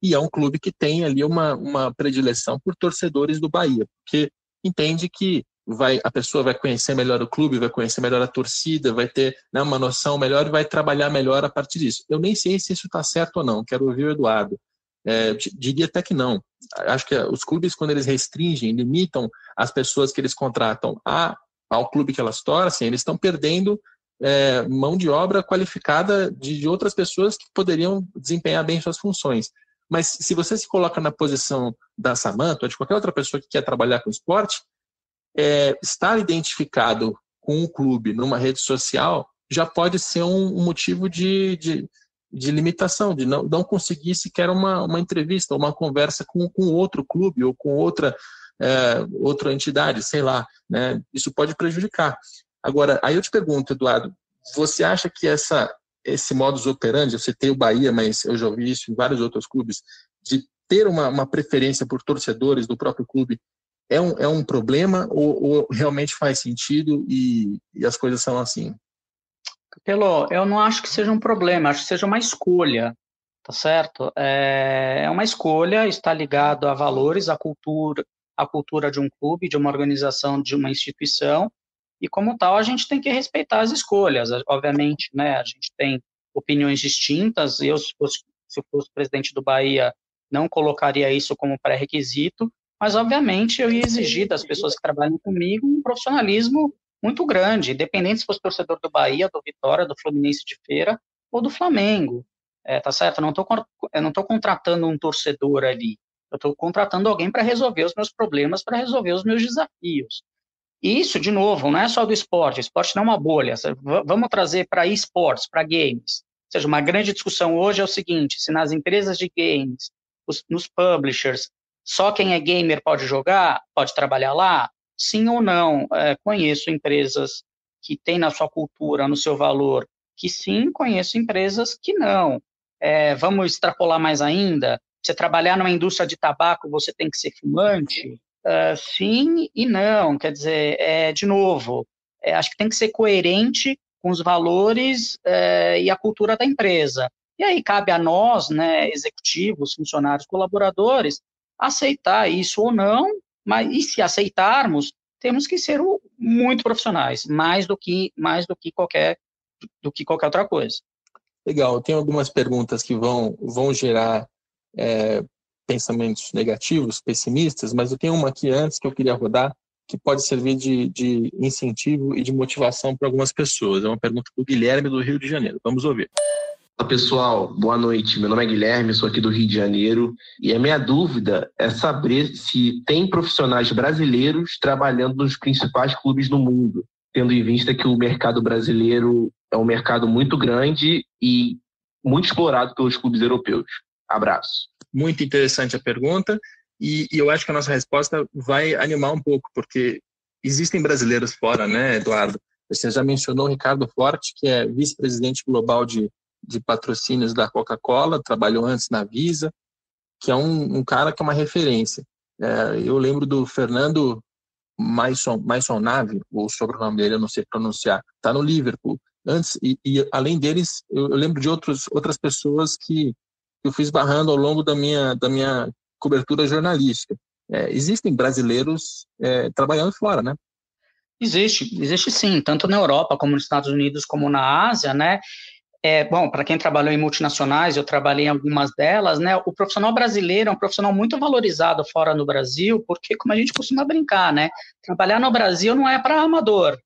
E é um clube que tem ali uma, uma predileção por torcedores do Bahia, porque entende que vai, a pessoa vai conhecer melhor o clube, vai conhecer melhor a torcida, vai ter né, uma noção melhor e vai trabalhar melhor a partir disso. Eu nem sei se isso está certo ou não, quero ouvir o Eduardo. É, diria até que não. Acho que os clubes, quando eles restringem, limitam as pessoas que eles contratam a, ao clube que elas torcem, eles estão perdendo é, mão de obra qualificada de, de, outras pessoas que poderiam desempenhar bem suas funções. Mas se você se coloca na posição da Samanta ou de qualquer outra pessoa que quer trabalhar com esporte, é, estar identificado com um clube numa rede social já pode ser um, um motivo de, de de limitação, de não, não conseguir sequer uma, uma entrevista, uma conversa com, com outro clube ou com outra, é, outra entidade, sei lá. Né? Isso pode prejudicar. Agora, aí eu te pergunto, Eduardo, você acha que essa, esse modus operandi, eu citei o Bahia, mas eu já ouvi isso em vários outros clubes, de ter uma, uma preferência por torcedores do próprio clube é um, é um problema ou, ou realmente faz sentido e, e, as coisas são assim? Pelo, eu não acho que seja um problema, acho que seja uma escolha, tá certo? É, é uma escolha, está ligado a valores, a cultura, a cultura de um clube, de uma organização, de uma instituição, e como tal a gente tem que respeitar as escolhas. Obviamente, né, a gente tem opiniões distintas. Eu, se fosse, se fosse presidente do Bahia, não colocaria isso como pré-requisito, mas obviamente eu ia exigir das pessoas que trabalham comigo um profissionalismo muito grande, independente se fosse torcedor do Bahia, do Vitória, do Fluminense de Feira ou do Flamengo. É, tá certo? Eu não estou contratando um torcedor ali. Eu estou contratando alguém para resolver os meus problemas, para resolver os meus desafios. E isso, de novo, não é só do esporte. Esporte não é uma bolha. Vamos trazer para esportes, para games. Ou seja, uma grande discussão hoje é o seguinte: se nas empresas de games, os, nos publishers, só quem é gamer pode jogar, pode trabalhar lá? Sim ou não? É, conheço empresas que têm na sua cultura, no seu valor, que sim, conheço empresas que não. É, vamos extrapolar mais ainda? Você trabalhar numa indústria de tabaco, você tem que ser fumante? Uh, sim e não. Quer dizer, é, de novo, é, acho que tem que ser coerente com os valores é, e a cultura da empresa. E aí cabe a nós, né, executivos, funcionários, colaboradores, aceitar isso ou não, mas e se aceitarmos, temos que ser muito profissionais, mais do que mais do que qualquer do que qualquer outra coisa. Legal, tem algumas perguntas que vão vão gerar é, pensamentos negativos, pessimistas, mas eu tenho uma aqui antes que eu queria rodar que pode servir de, de incentivo e de motivação para algumas pessoas. É uma pergunta do Guilherme do Rio de Janeiro. Vamos ouvir. Olá pessoal, boa noite. Meu nome é Guilherme, sou aqui do Rio de Janeiro e a minha dúvida é saber se tem profissionais brasileiros trabalhando nos principais clubes do mundo, tendo em vista que o mercado brasileiro é um mercado muito grande e muito explorado pelos clubes europeus. Abraço. Muito interessante a pergunta e, e eu acho que a nossa resposta vai animar um pouco, porque existem brasileiros fora, né, Eduardo? Você já mencionou o Ricardo Forte, que é vice-presidente global de de patrocínios da Coca-Cola, trabalhou antes na Visa, que é um, um cara que é uma referência. É, eu lembro do Fernando Maison, Maison Nave, o sobrenome dele eu não sei pronunciar, está no Liverpool. Antes, e, e além deles, eu, eu, lembro de outros, outras pessoas que eu fui esbarrando ao longo da minha, da minha cobertura jornalística. É, existem brasileiros é, trabalhando fora, né? Existe, existe sim, tanto na Europa como nos Estados Unidos como na Ásia, né? É, bom, para quem trabalhou em multinacionais, eu trabalhei em algumas delas, né? O profissional brasileiro é um profissional muito valorizado fora no Brasil, porque, como a gente costuma brincar, né? Trabalhar no Brasil não é para amador,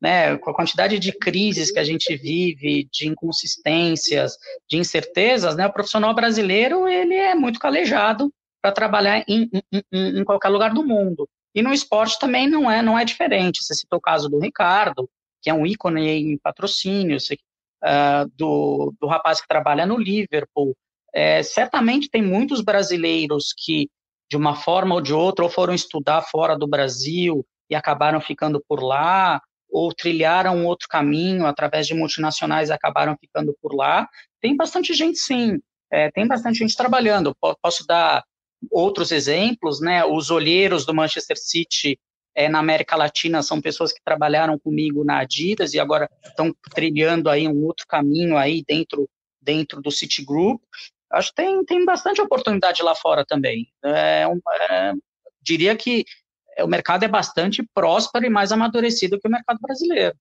né? Com a quantidade de crises que a gente vive, de inconsistências, de incertezas, né? O profissional brasileiro ele é muito calejado para trabalhar em, em, em, qualquer lugar do mundo. E no esporte também não é, não é diferente. Você citou o caso do Ricardo, que é um ícone em patrocínio, uh, do, do rapaz que trabalha no Liverpool. É, certamente tem muitos brasileiros que, de uma forma ou de outra, ou foram estudar fora do Brasil e acabaram ficando por lá, ou trilharam outro caminho através de multinacionais e acabaram ficando por lá. Tem bastante gente, sim. É, tem bastante gente trabalhando. Posso dar outros exemplos, né? Os olheiros do Manchester City é, na América Latina são pessoas que trabalharam comigo na Adidas e agora estão trilhando aí um outro caminho aí dentro dentro do Citigroup. Acho que tem, tem bastante oportunidade lá fora também. É, um, é, diria que o mercado é bastante próspero e mais amadurecido que o mercado brasileiro.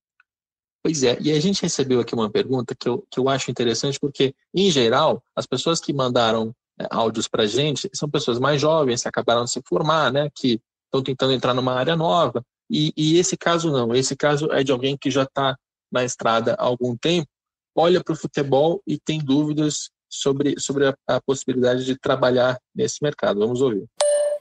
Pois é, e a gente recebeu aqui uma pergunta que eu, que eu acho interessante, porque, em geral, as pessoas que mandaram é, áudios para a gente são pessoas mais jovens, que acabaram de se formar, né, que estão tentando entrar numa área nova. E, e, esse caso não, esse caso é de alguém que já está na estrada há algum tempo, olha para o futebol e tem dúvidas sobre, sobre a, a, possibilidade de trabalhar nesse mercado. Vamos ouvir.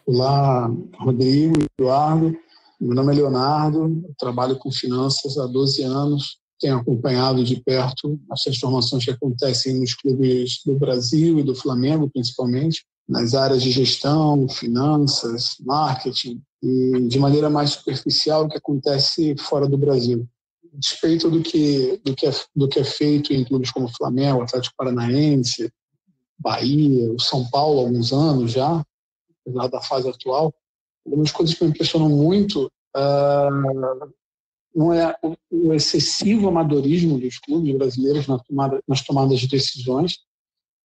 Olá, Rodrigo, Eduardo. Meu nome é Leonardo, trabalho com finanças há 12 anos, tenho acompanhado de perto as transformações que acontecem nos clubes do Brasil e do Flamengo, principalmente nas áreas de gestão, finanças, marketing e de maneira mais superficial o que acontece fora do Brasil. Despeito do que, do que, é, do que é feito em clubes como Flamengo, Atlético Paranaense, Bahia, o São Paulo há alguns anos já, apesar da fase atual. Algumas coisas que me impressionam muito uh, não é o, excessivo amadorismo dos clubes brasileiros nas tomadas de decisões.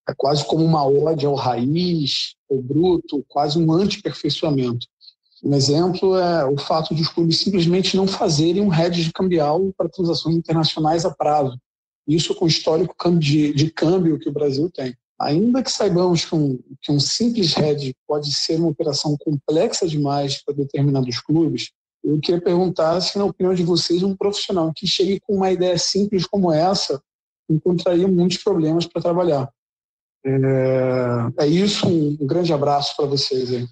É quase como uma ode ao raiz, ao bruto, quase um anti-perfeiçoamento. Um exemplo é o fato de os clubes simplesmente não fazerem um hedge cambial para transações internacionais a prazo. Isso com o histórico de, de câmbio que o Brasil tem. Ainda que saibamos que um, que um simples hedge pode ser uma operação complexa demais para determinados clubes, eu queria perguntar se, na opinião de vocês, um profissional que chegue com uma ideia simples como essa encontraria muitos problemas para trabalhar. É, é, isso, um grande abraço para vocês aí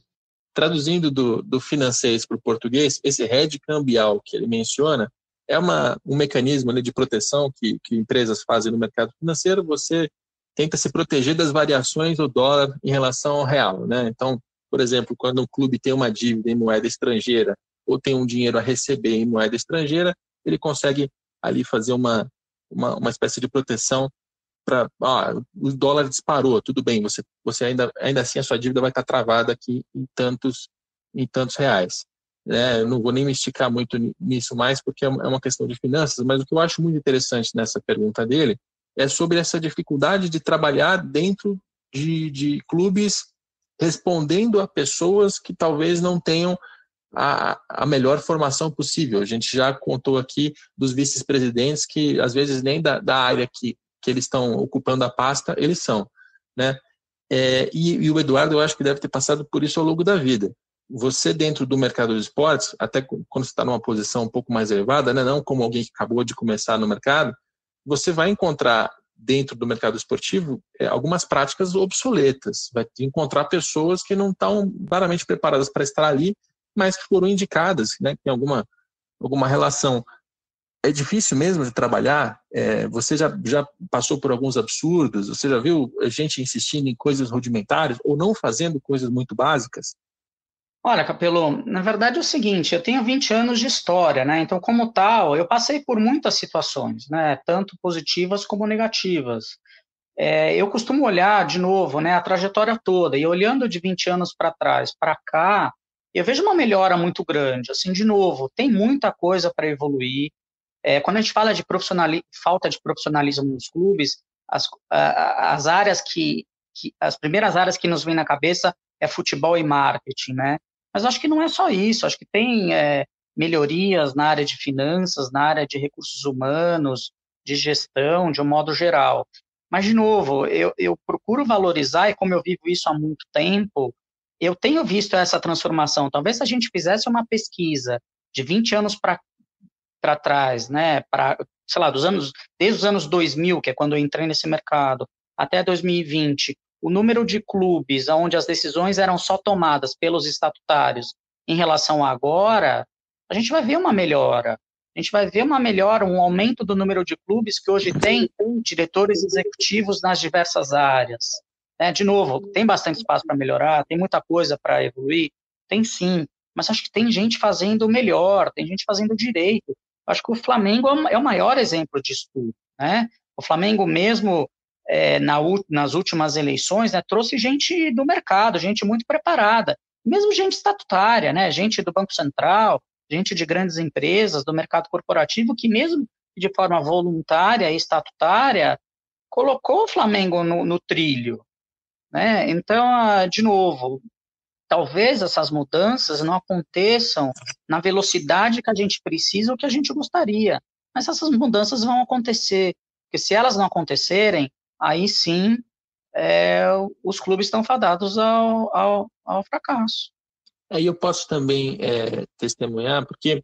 traduzindo do, do financeiro para o português, esse hedge cambial que ele menciona é uma, um mecanismo né, de proteção que, que empresas fazem no mercado financeiro. Você tenta se proteger das variações do dólar em relação ao real. Né? Então, por exemplo, quando um clube tem uma dívida em moeda estrangeira ou tem um dinheiro a receber em moeda estrangeira, ele consegue ali fazer uma, uma, uma espécie de proteção para ah, o dólar disparou, tudo bem, você, você ainda, ainda assim a sua dívida vai estar travada aqui em tantos, em tantos reais. Né? Eu não vou nem me esticar muito nisso mais, porque é, é uma questão de finanças, mas o que eu acho muito interessante nessa pergunta dele é sobre essa dificuldade de trabalhar dentro de, de clubes respondendo a pessoas que talvez não tenham a, a, melhor formação possível. A gente já contou aqui dos vice-presidentes que, às vezes, nem da, da área que que eles estão ocupando a pasta, eles são, né? É, e, e, o Eduardo, eu acho que deve ter passado por isso ao longo da vida. Você, dentro do mercado de esportes, até quando você está numa posição um pouco mais elevada, né, não como alguém que acabou de começar no mercado, você vai encontrar dentro do mercado esportivo é, algumas práticas obsoletas. Vai encontrar pessoas que não estão claramente preparadas para estar ali, mas que foram indicadas, né, tem alguma, alguma relação é difícil mesmo de trabalhar? É, você já, já passou por alguns absurdos? Você já viu gente insistindo em coisas rudimentares ou não fazendo coisas muito básicas? Olha, Capelo, na verdade é o seguinte, eu tenho 20 anos de história, né? Então, como tal, eu passei por muitas situações, né? Tanto positivas como negativas. É, eu costumo olhar, de novo, né, a trajetória toda, e olhando de 20 anos para trás, para cá, eu vejo uma melhora muito grande. Assim, de novo, tem muita coisa para evoluir, é, quando a gente fala de falta de profissionalismo nos clubes, as, as áreas que, que, as primeiras áreas que nos vêm na cabeça é futebol e marketing, né? Mas acho que não é só isso, acho que tem é, melhorias na área de finanças, na área de recursos humanos, de gestão, de um modo geral. Mas, de novo, eu, eu procuro valorizar, e como eu vivo isso há muito tempo, eu tenho visto essa transformação. Talvez se a gente fizesse uma pesquisa de 20 anos para para trás, né, para, sei lá, dos anos, desde os anos 2000, que é quando eu entrei nesse mercado, até 2020, o número de clubes onde as decisões eram só tomadas pelos estatutários em relação a agora, a gente vai ver uma melhora. A gente vai ver uma melhora, um aumento do número de clubes que hoje tem diretores executivos nas diversas áreas. É, de novo, tem bastante espaço para melhorar, tem muita coisa para evoluir, tem sim, mas acho que tem gente fazendo melhor, tem gente fazendo direito, Acho que o Flamengo é, é o maior exemplo disso tudo, né? O Flamengo mesmo é, na, nas últimas eleições né, trouxe gente do mercado, gente muito preparada, mesmo gente estatutária, né? Gente do Banco Central, gente de grandes empresas, do mercado corporativo, que mesmo de forma voluntária e estatutária colocou o Flamengo no, no trilho, né? Então, ah, de novo, talvez essas mudanças não aconteçam na velocidade que a gente precisa ou que a gente gostaria, mas essas mudanças vão acontecer, porque se elas não acontecerem, aí sim é, os clubes estão fadados ao, ao, ao fracasso. Aí eu posso também é, testemunhar, porque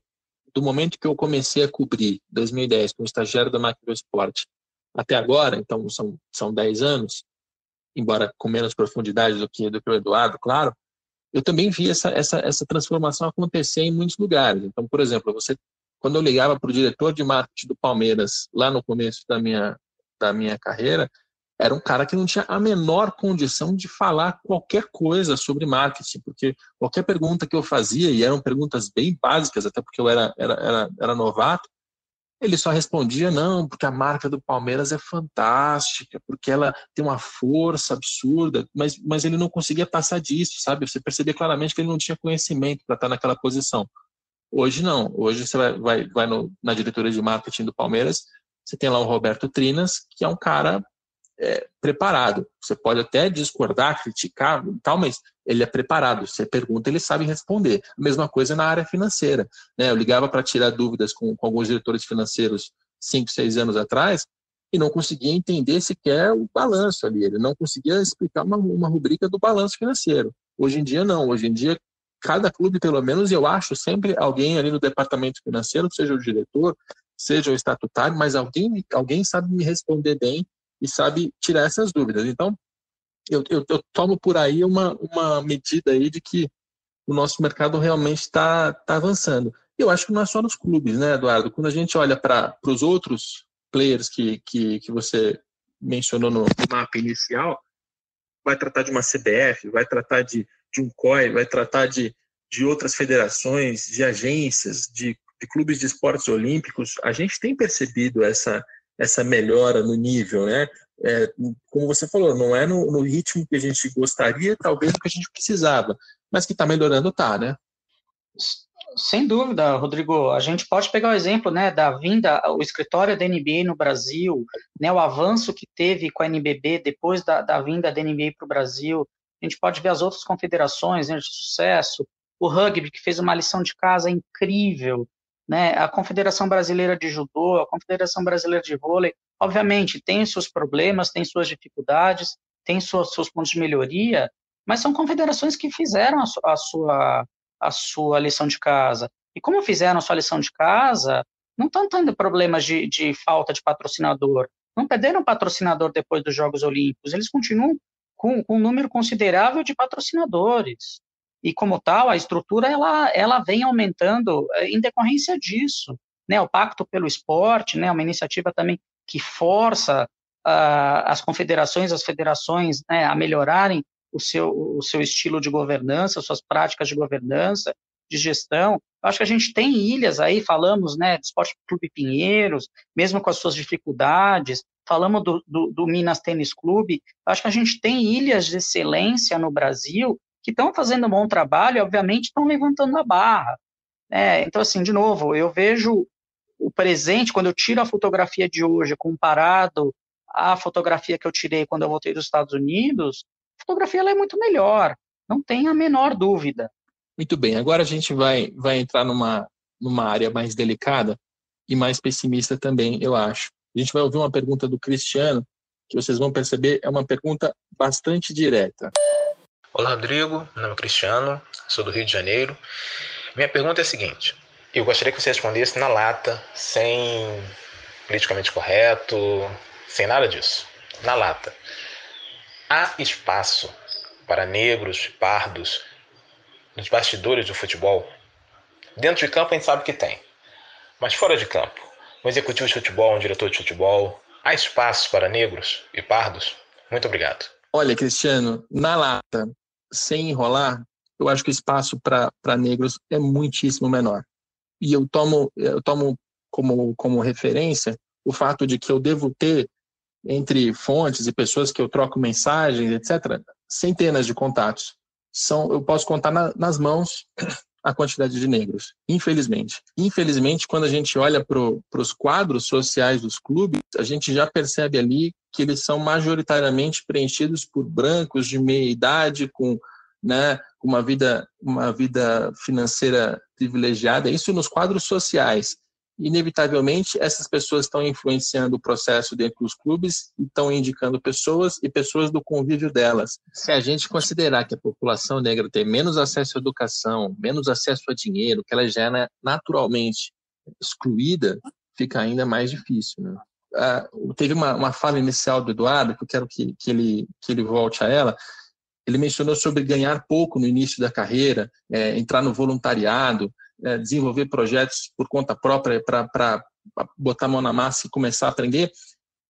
do momento que eu comecei a cobrir, 2010, como estagiário da Máquina do Esporte, até agora, então são, são 10 anos, embora com menos profundidade do que, do que o Eduardo, claro, eu também vi essa, essa, essa transformação acontecer em muitos lugares. Então, por exemplo, você, quando eu ligava para o diretor de marketing do Palmeiras, lá no começo da minha, da minha carreira, era um cara que não tinha a menor condição de falar qualquer coisa sobre marketing, porque qualquer pergunta que eu fazia, e eram perguntas bem básicas, até porque eu era, era, era, era novato, ele só respondia não, porque a marca do Palmeiras é fantástica, porque ela tem uma força absurda, mas, mas ele não conseguia passar disso, sabe? Você percebia claramente que ele não tinha conhecimento para estar naquela posição. Hoje não, hoje você vai, vai, vai no, na diretoria de marketing do Palmeiras, você tem lá o Roberto Trinas, que é um cara é, preparado. Você pode até discordar, criticar tal, mas ele é preparado. Você pergunta, ele sabe responder. A mesma coisa na área financeira. Né? Eu ligava para tirar dúvidas com, com, alguns diretores financeiros cinco, seis anos atrás e não conseguia entender sequer o balanço ali. Ele não conseguia explicar uma, uma rubrica do balanço financeiro. Hoje em dia, não. Hoje em dia, cada clube, pelo menos, eu acho sempre alguém ali no departamento financeiro, seja o diretor, seja o estatutário, mas alguém, alguém sabe me responder bem e sabe tirar essas dúvidas. Então, eu, eu, eu tomo por aí uma, uma medida aí de que o nosso mercado realmente está tá avançando. Eu acho que não é só nos clubes, né, Eduardo? Quando a gente olha para os outros players que, que, que você mencionou no mapa inicial, vai tratar de uma CBF, vai tratar de, de um COI, vai tratar de, de outras federações, de agências, de, de clubes de esportes olímpicos, a gente tem percebido essa, essa melhora no nível, né? É, como você falou, não é no, no, ritmo que a gente gostaria, talvez no que a gente precisava, mas que está melhorando, tá, né? Sem dúvida, Rodrigo. A gente pode pegar o exemplo, né, da vinda, o escritório da NBA no Brasil, né, o avanço que teve com a NBB depois da, da vinda da NBA para o Brasil. A gente pode ver as outras confederações né, de sucesso, o rugby que fez uma lição de casa incrível, né? A Confederação Brasileira de Judô, a Confederação Brasileira de Vôlei, obviamente, tem seus problemas, tem suas dificuldades, tem seus pontos de melhoria, mas são confederações que fizeram a, a, sua, a sua lição de casa. E como fizeram a sua lição de casa, não estão tendo problemas de, de falta de patrocinador. Não perderam patrocinador depois dos Jogos Olímpicos, eles continuam com, com um número considerável de patrocinadores e como tal a estrutura ela, ela vem aumentando eh, em decorrência disso, né? O Pacto pelo Esporte, né? Uma iniciativa também que força uh, as confederações, as federações, né, a melhorarem o seu o seu estilo de governança, suas práticas de governança, de gestão. Eu acho que a gente tem ilhas aí, falamos, né, do Esporte Clube Pinheiros, mesmo com as suas dificuldades, falamos do, do, do Minas Tênis Clube. Acho que a gente tem ilhas de excelência no Brasil que estão fazendo um bom trabalho, obviamente estão levantando a barra. Né? Então, assim, de novo, eu vejo o presente, quando eu tiro a fotografia de hoje, comparado à fotografia que eu tirei quando eu voltei dos Estados Unidos, a fotografia é muito melhor, não tem a menor dúvida. Muito bem, agora a gente vai, vai entrar numa, numa área mais delicada e mais pessimista também, eu acho. A gente vai ouvir uma pergunta do Cristiano, que vocês vão perceber é uma pergunta bastante direta. Olá, Rodrigo. Meu nome é Cristiano, sou do Rio de Janeiro. Minha pergunta é a seguinte: eu gostaria que você respondesse na lata, sem politicamente correto, sem nada disso. Na lata. Há espaço para negros, pardos, nos bastidores do futebol? Dentro de campo a gente sabe que tem, mas fora de campo, um executivo de futebol, um diretor de futebol, há espaço para negros e pardos? Muito obrigado. Olha, Cristiano, na lata, sem enrolar, eu acho que o espaço para negros é muitíssimo menor. E eu tomo, eu tomo como, como referência o fato de que eu devo ter, entre fontes e pessoas que eu troco mensagens, etc., centenas de contatos. São, eu posso contar na, nas mãos a quantidade de negros, infelizmente. Infelizmente, quando a gente olha para os quadros sociais dos clubes, a gente já percebe ali que eles são majoritariamente preenchidos por brancos de meia idade, com né, uma vida, uma vida financeira privilegiada, isso nos quadros sociais. Inevitavelmente, essas pessoas estão influenciando o processo dentro dos clubes e estão indicando pessoas e pessoas do convívio delas. Se a gente considerar que a população negra tem menos acesso à educação, menos acesso a dinheiro, que ela já é naturalmente excluída, fica ainda mais difícil. Né? Uh, teve uma, uma fala inicial do Eduardo, que eu quero que, que, ele, que ele volte a ela. Ele mencionou sobre ganhar pouco no início da carreira, é, entrar no voluntariado, é, desenvolver projetos por conta própria para botar a mão na massa e começar a aprender.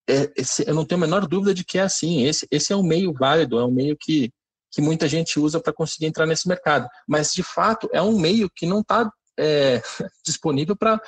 É, esse, eu não tenho a menor dúvida de que é assim. Esse, esse é um meio válido, é um meio que, que muita gente usa para conseguir entrar nesse mercado. Mas, de fato, é um meio que não está é, disponível para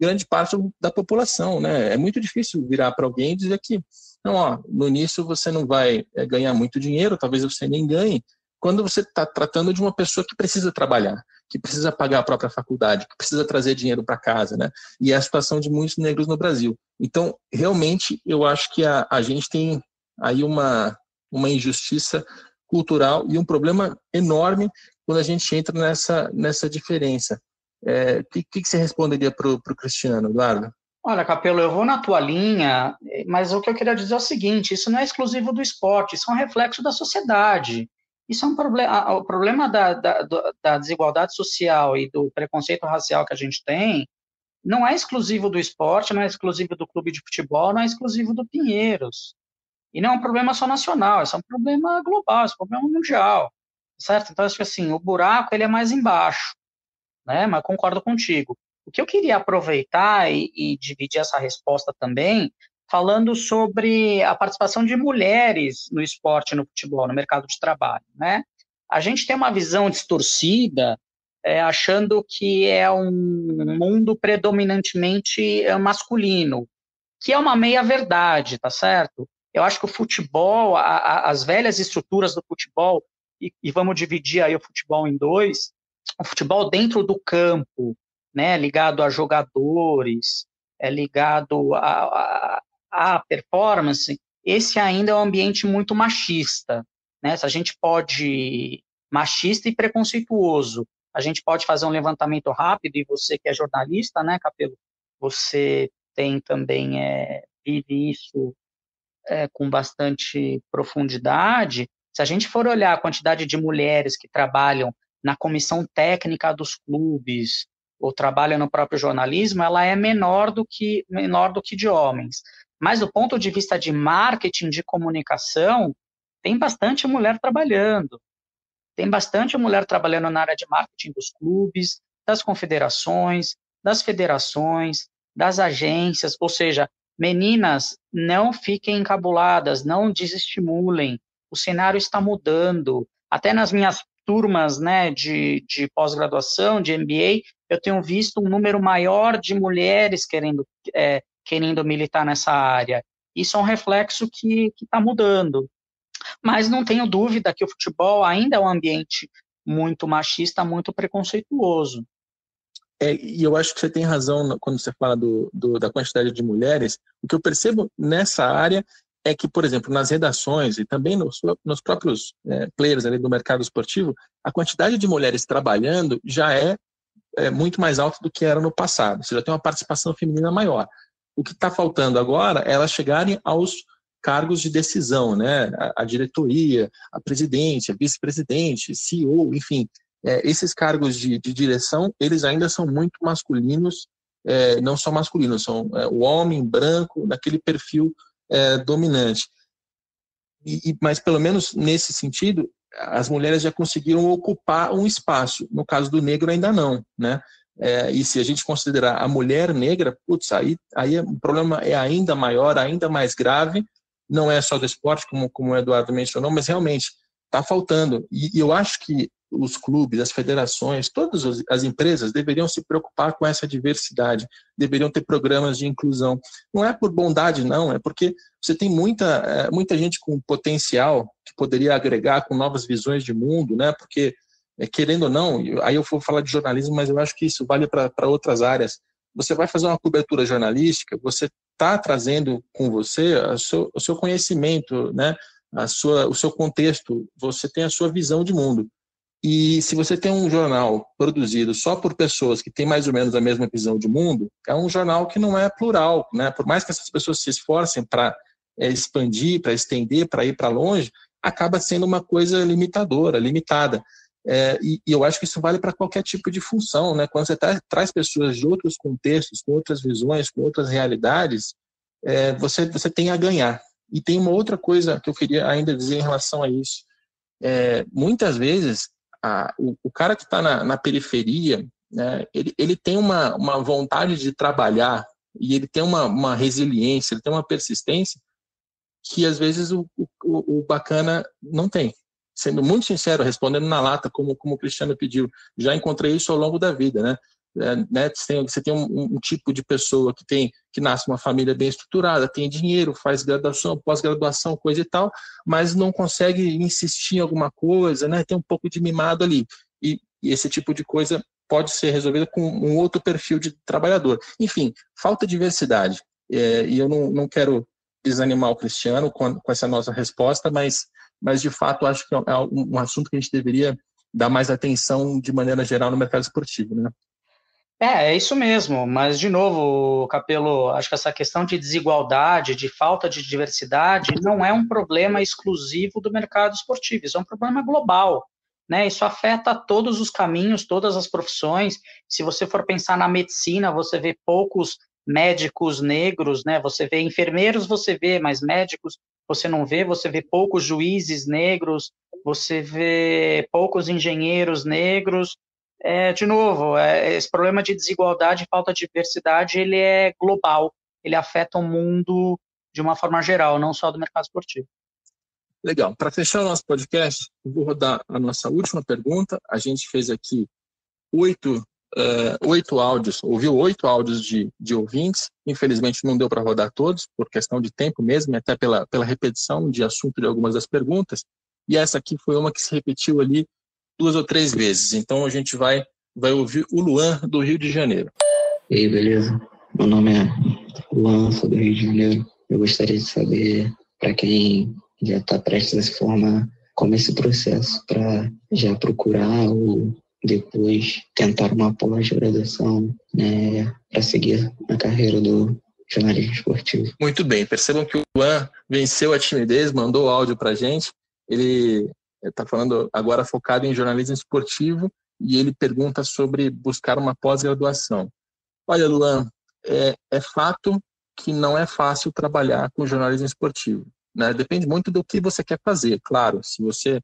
grande parte da população, né? É muito difícil virar para alguém e dizer que, não, ó, no início você não vai é, ganhar muito dinheiro, talvez você nem ganhe, quando você está tratando de uma pessoa que precisa trabalhar, que precisa pagar a própria faculdade, que precisa trazer dinheiro para casa, né? E é a situação de muitos negros no Brasil. Então, realmente, eu acho que a, a gente tem aí uma, uma injustiça cultural e um problema enorme quando a gente entra nessa, nessa diferença. O é, que, que, você responderia para o Cristiano, Eduardo? Olha, Capelo, eu vou na tua linha, mas o que eu queria dizer é o seguinte: isso não é exclusivo do esporte, isso é um reflexo da sociedade. Isso é um problema. O problema da, da, da desigualdade social e do preconceito racial que a gente tem não é exclusivo do esporte, não é exclusivo do clube de futebol, não é exclusivo do Pinheiros. E não é um problema só nacional, é um problema global, é um problema mundial, certo? Então, acho que assim, o buraco ele é mais embaixo, né? Mas concordo contigo. O que eu queria aproveitar e, e dividir essa resposta também falando sobre a participação de mulheres no esporte, no futebol, no mercado de trabalho, né? A gente tem uma visão distorcida, é, achando que é um mundo predominantemente é, masculino, que é uma meia verdade, tá certo? Eu acho que o futebol, a, a, as velhas estruturas do futebol, e, e, vamos dividir aí o futebol em dois, o futebol dentro do campo, né, ligado a jogadores, é ligado a, a performance, esse ainda é um ambiente muito machista. Né? Se a gente pode, machista e preconceituoso, a gente pode fazer um levantamento rápido, e você que é jornalista, né, Capelo, você tem também, é, vive isso é, com bastante profundidade. Se a gente for olhar a quantidade de mulheres que trabalham na comissão técnica dos clubes, ou trabalham no próprio jornalismo, ela é menor do que menor do que de homens. Mas do ponto de vista de marketing, de comunicação, tem bastante mulher trabalhando. Tem bastante mulher trabalhando na área de marketing dos clubes, das confederações, das federações, das agências, ou seja, meninas, não fiquem encabuladas, não desestimulem. O cenário está mudando. Até nas minhas turmas né, de, de pós-graduação, de MBA, eu tenho visto um número maior de mulheres querendo é, querendo militar nessa área. Isso é um reflexo que está mudando. Mas não tenho dúvida que o futebol ainda é um ambiente muito machista, muito preconceituoso. É, e eu acho que você tem razão quando você fala do, do, da quantidade de mulheres. O que eu percebo nessa área é que, por exemplo, nas redações e também nos, nos próprios é, players ali do mercado esportivo, a quantidade de mulheres trabalhando já é, é muito mais alta do que era no passado. Você já tem uma participação feminina maior. O que está faltando agora é elas chegarem aos cargos de decisão, né? A, a diretoria, a presidente, a vice-presidente, CEO, enfim, é, esses cargos de, de, direção, eles ainda são muito masculinos, é, não só masculinos, são é, o homem branco, daquele perfil é, dominante. E, e, mas, pelo menos nesse sentido, as mulheres já conseguiram ocupar um espaço. No caso do negro, ainda não, né? É, e se a gente considerar a mulher negra, putz, aí, aí o problema é ainda maior, ainda mais grave. Não é só do esporte, como, como o Eduardo mencionou, mas realmente está faltando. E, e, eu acho que os clubes, as federações, todas as empresas deveriam se preocupar com essa diversidade, deveriam ter programas de inclusão. Não é por bondade, não, é porque você tem muita, é, muita gente com potencial que poderia agregar com novas visões de mundo, né? Porque é, querendo ou não, aí eu vou falar de jornalismo, mas eu acho que isso vale para outras áreas. Você vai fazer uma cobertura jornalística, você está trazendo com você seu, o seu conhecimento, né? a sua, o seu contexto, você tem a sua visão de mundo. E se você tem um jornal produzido só por pessoas que têm mais ou menos a mesma visão de mundo, é um jornal que não é plural, né? Por mais que essas pessoas se esforcem para é, expandir, para estender, para ir para longe, acaba sendo uma coisa limitadora, limitada. É, e, e, eu acho que isso vale para qualquer tipo de função, né? Quando você tá, traz pessoas de outros contextos, com outras visões, com outras realidades, é, você, você tem a ganhar. E tem uma outra coisa que eu queria ainda dizer em relação a isso. É, muitas vezes, a, o, o, cara que está na, na, periferia, né, ele, ele tem uma, uma vontade de trabalhar e ele tem uma, uma resiliência, ele tem uma persistência que às vezes o, o, o bacana não tem sendo muito sincero, respondendo na lata, como, como o Cristiano pediu, já encontrei isso ao longo da vida, né? é, né, você tem, você tem um, um, tipo de pessoa que tem que nasce uma família bem estruturada, tem dinheiro, faz graduação, pós-graduação, coisa e tal, mas não consegue insistir em alguma coisa, né, tem um pouco de mimado ali. E, e esse tipo de coisa pode ser resolvida com um outro perfil de trabalhador. Enfim, falta diversidade. É, e eu não, não quero desanimar o Cristiano com, com essa nossa resposta, mas, mas de fato acho que é um, um assunto que a gente deveria dar mais atenção de maneira geral no mercado esportivo, né? É, é isso mesmo, mas de novo, Capelo, acho que essa questão de desigualdade, de falta de diversidade, não é um problema exclusivo do mercado esportivo, isso é um problema global. Né, isso afeta todos os caminhos, todas as profissões. Se você for pensar na medicina, você vê poucos médicos negros, né? Você vê enfermeiros, você vê, mas médicos você não vê. Você vê poucos juízes negros, você vê poucos engenheiros negros é, de novo, é, esse problema de desigualdade e falta de diversidade, ele é global, ele afeta o mundo de uma forma geral, não só do mercado esportivo. Legal. Para fechar o nosso podcast, vou rodar a nossa última pergunta. A gente fez aqui oito, uh, oito áudios, ouviu oito áudios de, de ouvintes. Infelizmente não deu para rodar todos, por questão de tempo mesmo, até pela, pela repetição de assunto de algumas das perguntas. E essa aqui foi uma que se repetiu ali duas ou três vezes. Então a gente vai, vai ouvir o Luan, do Rio de Janeiro. E aí, beleza? Meu nome é Luan, sou do Rio de Janeiro. Eu gostaria de saber, para quem já está prestes a se formar, como é esse processo para já procurar ou depois tentar uma pós-graduação né, para seguir a carreira do jornalismo esportivo. Muito bem, percebam que o Luan venceu a timidez, mandou áudio para gente. Ele está falando agora focado em jornalismo esportivo e ele pergunta sobre buscar uma pós-graduação. Olha, Luan, é, é, fato que não é fácil trabalhar com jornalismo esportivo. Né? Depende muito do que você quer fazer, claro. Se você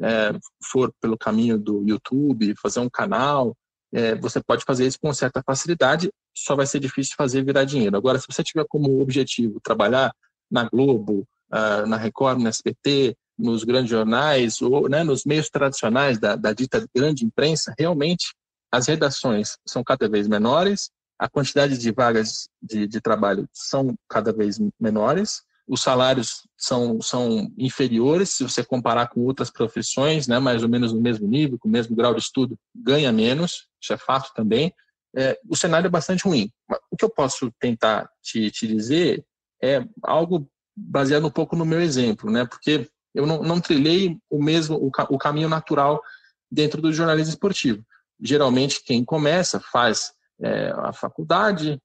é, for pelo caminho do YouTube, fazer um canal, é, você pode fazer isso com certa facilidade, só vai ser difícil fazer virar dinheiro. Agora, se você tiver como objetivo trabalhar na Globo, uh, na Record, no SBT, nos grandes jornais ou né, nos meios tradicionais da, da dita grande imprensa, realmente as redações são cada vez menores, a quantidade de vagas de, de trabalho são cada vez menores, os salários são, são inferiores se você comparar com outras profissões, né, mais ou menos no mesmo nível, com o mesmo grau de estudo, ganha menos, isso é fato também. É, o cenário é bastante ruim. O que eu posso tentar te, te dizer é algo baseado um pouco no meu exemplo, né, porque eu não, não trilhei o mesmo o, o caminho natural dentro do jornalismo esportivo. Geralmente quem começa faz é, a faculdade,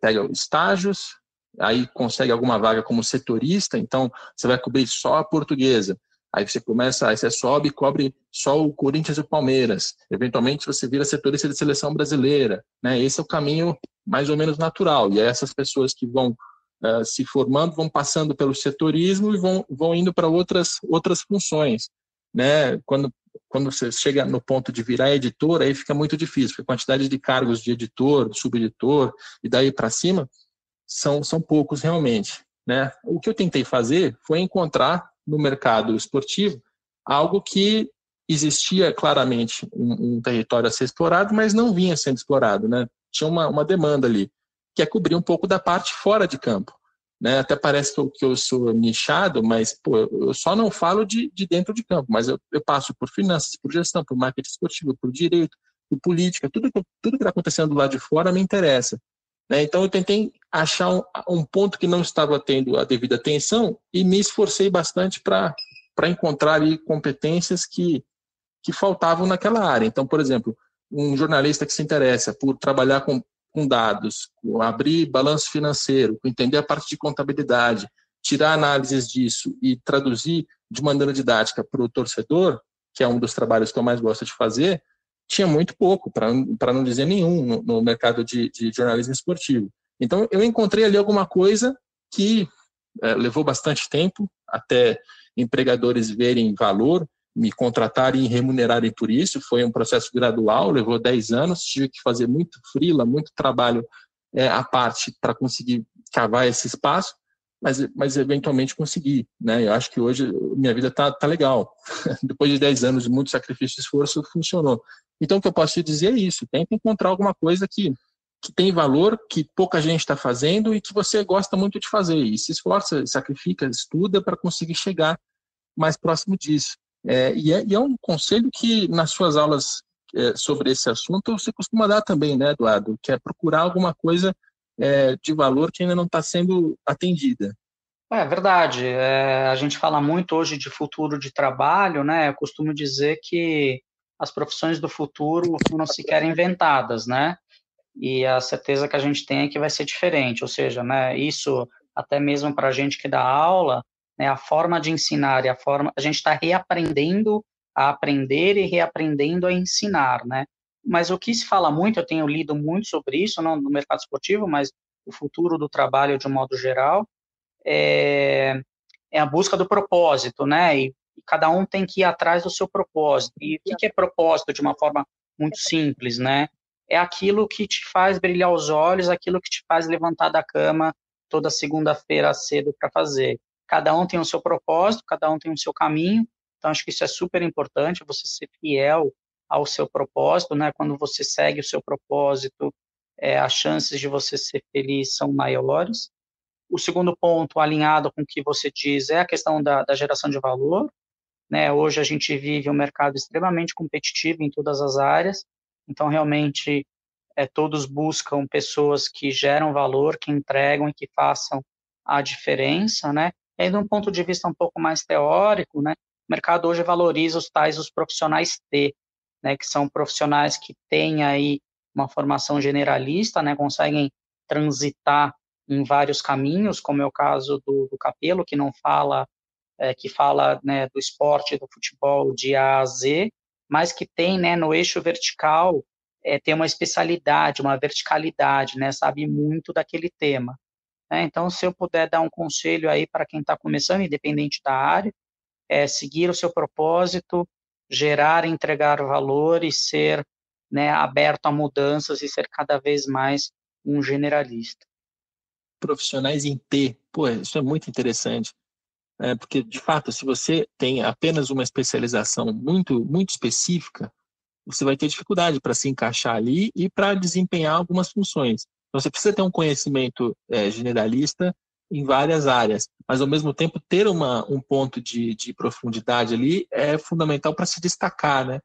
pega estágios, aí consegue alguma vaga como setorista, então você vai cobrir só a portuguesa. Aí você começa, aí você sobe e cobre só o Corinthians e o Palmeiras. Eventualmente você vira setorista de seleção brasileira. Né? Esse é o caminho mais ou menos natural. E é essas pessoas que vão uh, se formando, vão passando pelo setorismo e vão, vão indo para outras, outras funções. Né? Quando, quando você chega no ponto de virar editor, aí fica muito difícil, porque a quantidade de cargos de editor, subeditor e daí para cima são, são poucos realmente. Né? O que eu tentei fazer foi encontrar no mercado esportivo algo que existia claramente um, um, território a ser explorado, mas não vinha sendo explorado, né? Tinha uma, uma demanda ali que é cobrir um pouco da parte fora de campo. Né? Até parece que eu, que eu sou nichado, mas pô, eu só não falo de, de dentro de campo, mas eu, eu, passo por finanças, por gestão, por marketing esportivo, por direito, por política, tudo, tudo que está acontecendo do lado de fora me interessa. Né? Então eu tentei achar um, um, ponto que não estava tendo a devida atenção e me esforcei bastante para encontrar ali competências que, que faltavam naquela área. Então, por exemplo, um jornalista que se interessa por trabalhar com com dados, com abrir balanço financeiro, entender a parte de contabilidade, tirar análises disso e traduzir de maneira didática para o torcedor, que é um dos trabalhos que eu mais gosto de fazer, tinha muito pouco, para não dizer nenhum, no, no mercado de, de, jornalismo esportivo. Então, eu encontrei ali alguma coisa que é, levou bastante tempo até empregadores verem valor me contratarem e remunerarem por isso. Foi um processo gradual, levou 10 anos, tive que fazer muito frila, muito trabalho é, à parte para conseguir cavar esse espaço, mas, mas eventualmente conseguir, né? Eu acho que hoje minha vida tá, tá legal. Depois de 10 anos de muito sacrifício e esforço, funcionou. Então, o que eu posso te dizer é isso: tenta encontrar alguma coisa que, que tem valor, que pouca gente está fazendo e que você gosta muito de fazer. E se esforça, sacrifica, estuda para conseguir chegar mais próximo disso. É, e, é, e, é, um conselho que, nas suas aulas é, sobre esse assunto, você costuma dar também, né, Eduardo? Que é procurar alguma coisa é, de valor que ainda não está sendo atendida. É verdade. É, a gente fala muito hoje de futuro de trabalho, né? Eu costumo dizer que as profissões do futuro não sequer inventadas, né? E a certeza que a gente tem é que vai ser diferente. Ou seja, né? Isso até mesmo para a gente que dá aula, né? A forma de ensinar e a forma a gente está reaprendendo a aprender e reaprendendo a ensinar, né? Mas o que se fala muito, eu tenho lido muito sobre isso, não no mercado esportivo, mas o futuro do trabalho de um modo geral, é, é a busca do propósito, né? E, e, cada um tem que ir atrás do seu propósito. E o que, que é propósito de uma forma muito simples, né? É aquilo que te faz brilhar os olhos, aquilo que te faz levantar da cama toda segunda-feira cedo para fazer. Cada um tem o seu propósito, cada um tem o seu caminho, então acho que isso é super importante, você ser fiel ao seu propósito, né? Quando você segue o seu propósito, é, as chances de você ser feliz são maiores. O segundo ponto, alinhado com o que você diz, é a questão da, da geração de valor. Né? Hoje a gente vive um mercado extremamente competitivo em todas as áreas, então realmente é, todos buscam pessoas que geram valor, que entregam e que façam a diferença, né? E aí, de um ponto de vista um pouco mais teórico, né? O mercado hoje valoriza os tais os profissionais T, né, que são profissionais que têm aí uma formação generalista, né, conseguem transitar em vários caminhos, como é o caso do, do Capelo, que não fala, é, que fala né, do esporte, do futebol de A a Z, mas que tem, né, no eixo vertical, é, tem uma especialidade, uma verticalidade, né, sabe muito daquele tema. Né? Então, se eu puder dar um conselho aí para quem está começando, independente da área, é seguir o seu propósito, gerar, entregar valor e ser né, aberto a mudanças e ser cada vez mais um generalista. Profissionais em T, pô, isso é muito interessante, é, porque de fato, se você tem apenas uma especialização muito muito específica, você vai ter dificuldade para se encaixar ali e para desempenhar algumas funções. Então, você precisa ter um conhecimento é, generalista em várias áreas, mas ao mesmo tempo ter uma, um ponto de, de profundidade ali é fundamental para se destacar, né?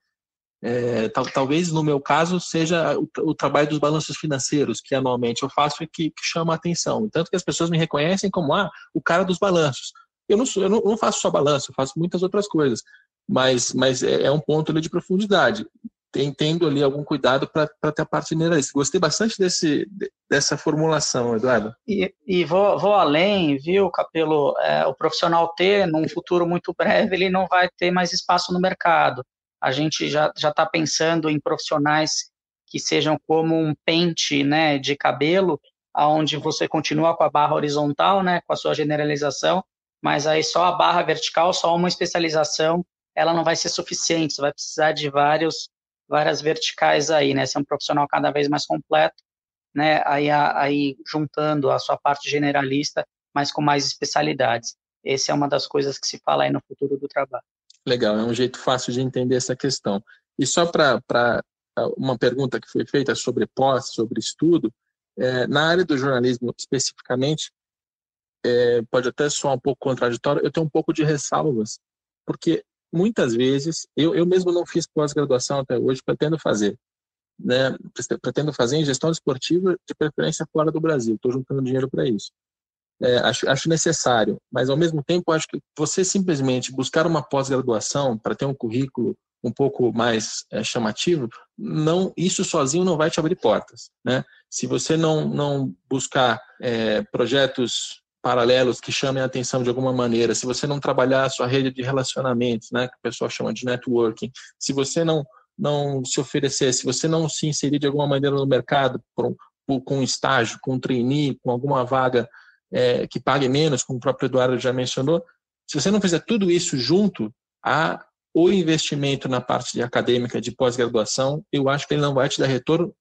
É, tal, talvez no meu caso seja o, o, trabalho dos balanços financeiros que anualmente eu faço e que, que, chama a atenção. Tanto que as pessoas me reconhecem como ah, o cara dos balanços. Eu não, sou, eu não, não faço só balanço, eu faço muitas outras coisas, mas, mas é, é um ponto de profundidade tendo ali algum cuidado para ter a parte generalista. Gostei bastante desse, dessa formulação, Eduardo. E, e vou, vou, além, viu, Capelo? É, o profissional T, num futuro muito breve, ele não vai ter mais espaço no mercado. A gente já está pensando em profissionais que sejam como um pente né, de cabelo, onde você continua com a barra horizontal, né, com a sua generalização, mas aí só a barra vertical, só uma especialização, ela não vai ser suficiente, você vai precisar de vários várias verticais aí, né? Ser um profissional cada vez mais completo, né? Aí, aí juntando a sua parte generalista, mas com mais especialidades. Essa é uma das coisas que se fala aí no futuro do trabalho. Legal, é um jeito fácil de entender essa questão. E só para uma pergunta que foi feita sobre pós, sobre estudo, é, na área do jornalismo especificamente, é, pode até soar um pouco contraditório, eu tenho um pouco de ressalvas, porque muitas vezes, eu, eu mesmo não fiz pós-graduação até hoje, pretendo fazer. Né? Pretendo fazer em gestão esportiva, de preferência fora do Brasil. Estou juntando dinheiro para isso. É, acho, acho necessário, mas ao mesmo tempo acho que você simplesmente buscar uma pós-graduação para ter um currículo um pouco mais é, chamativo, não isso sozinho não vai te abrir portas, né? Se você não não buscar é, projetos paralelos que chamem a atenção de alguma maneira, se você não trabalhar a sua rede de relacionamentos, né, que o pessoal chama de networking, se você não não se oferecer, se você não se inserir de alguma maneira no mercado por, por, com um estágio, com um trainee, com alguma vaga é, que pague menos, como o próprio Eduardo já mencionou, se você não fizer tudo isso junto a o investimento na parte de acadêmica de pós-graduação, eu acho que ele não vai te dar retorno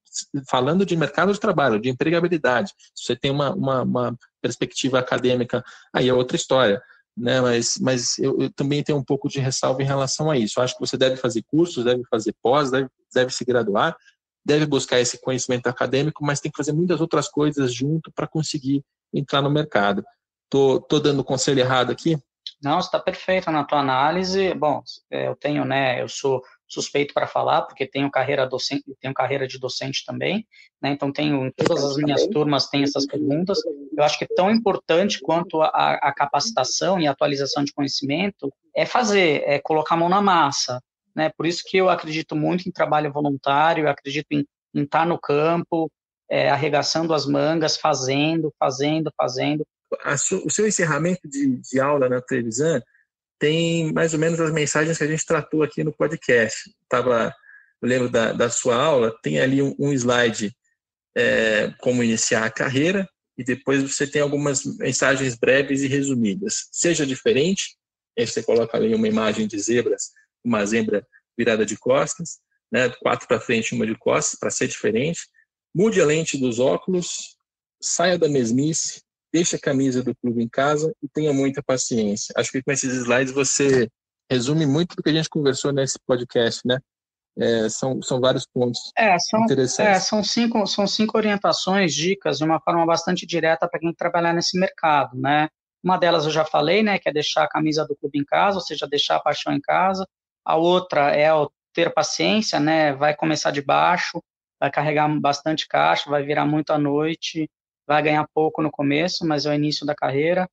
falando de mercado de trabalho, de empregabilidade, se você tem uma, uma, uma perspectiva acadêmica, aí é outra história. Né, mas, mas eu, eu, também tenho um pouco de ressalva em relação a isso. Eu acho que você deve fazer cursos, deve fazer pós, deve, deve se graduar, deve buscar esse conhecimento acadêmico, mas tem que fazer muitas outras coisas junto para conseguir entrar no mercado. Tô, tô dando conselho errado aqui? Não, está perfeito na tua análise. Bom, é, eu tenho, né, eu sou suspeito para falar, porque tenho carreira docente, tenho carreira de docente também, né? Então tenho em todas as minhas turmas tem essas perguntas. Eu acho que tão importante quanto a, a capacitação e atualização de conhecimento é fazer, é colocar a mão na massa, né? Por isso que eu acredito muito em trabalho voluntário, eu acredito em, em estar tá no campo, é, arregaçando as mangas, fazendo, fazendo, fazendo. O seu encerramento de, de aula na televisão tem mais ou menos as mensagens que a gente tratou aqui no podcast. Tava, eu lembro da, da sua aula, tem ali um, um slide é, como iniciar a carreira e depois você tem algumas mensagens breves e resumidas. Seja diferente, aí você coloca ali uma imagem de zebras, uma zebra virada de costas, né, quatro para frente, uma de costas, para ser diferente. Mude a lente dos óculos, saia da mesmice, deixe a camisa do clube em casa e tenha muita paciência. Acho que com esses slides você resume muito do que a gente conversou nesse podcast, né? É, são, são vários pontos é, são, interessantes. É, são, cinco, são cinco orientações, dicas, de uma forma bastante direta para quem trabalhar nesse mercado, né? Uma delas eu já falei, né, que é deixar a camisa do clube em casa, ou seja, deixar a paixão em casa. A outra é o ter paciência, né? Vai começar de baixo, vai carregar bastante caixa, vai virar muito à noite, vai ganhar pouco no começo, mas é o início da carreira.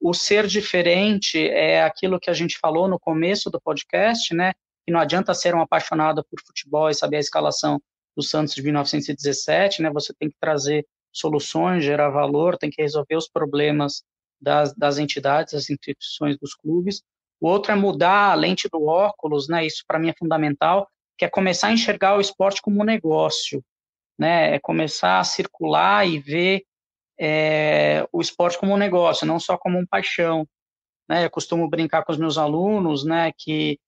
O ser diferente é aquilo que a gente falou no começo do podcast, né? Que não adianta ser um apaixonado por futebol e saber a escalação do Santos de 1917, né? Você tem que trazer soluções, gerar valor, tem que resolver os problemas das, das entidades, das instituições dos clubes. O outro é mudar a lente do óculos, né? Isso para mim é fundamental, que é começar a enxergar o esporte como um negócio, né? É começar a circular e ver é, o esporte como um negócio, não só como um paixão. Né? Eu costumo brincar com os meus alunos, né, que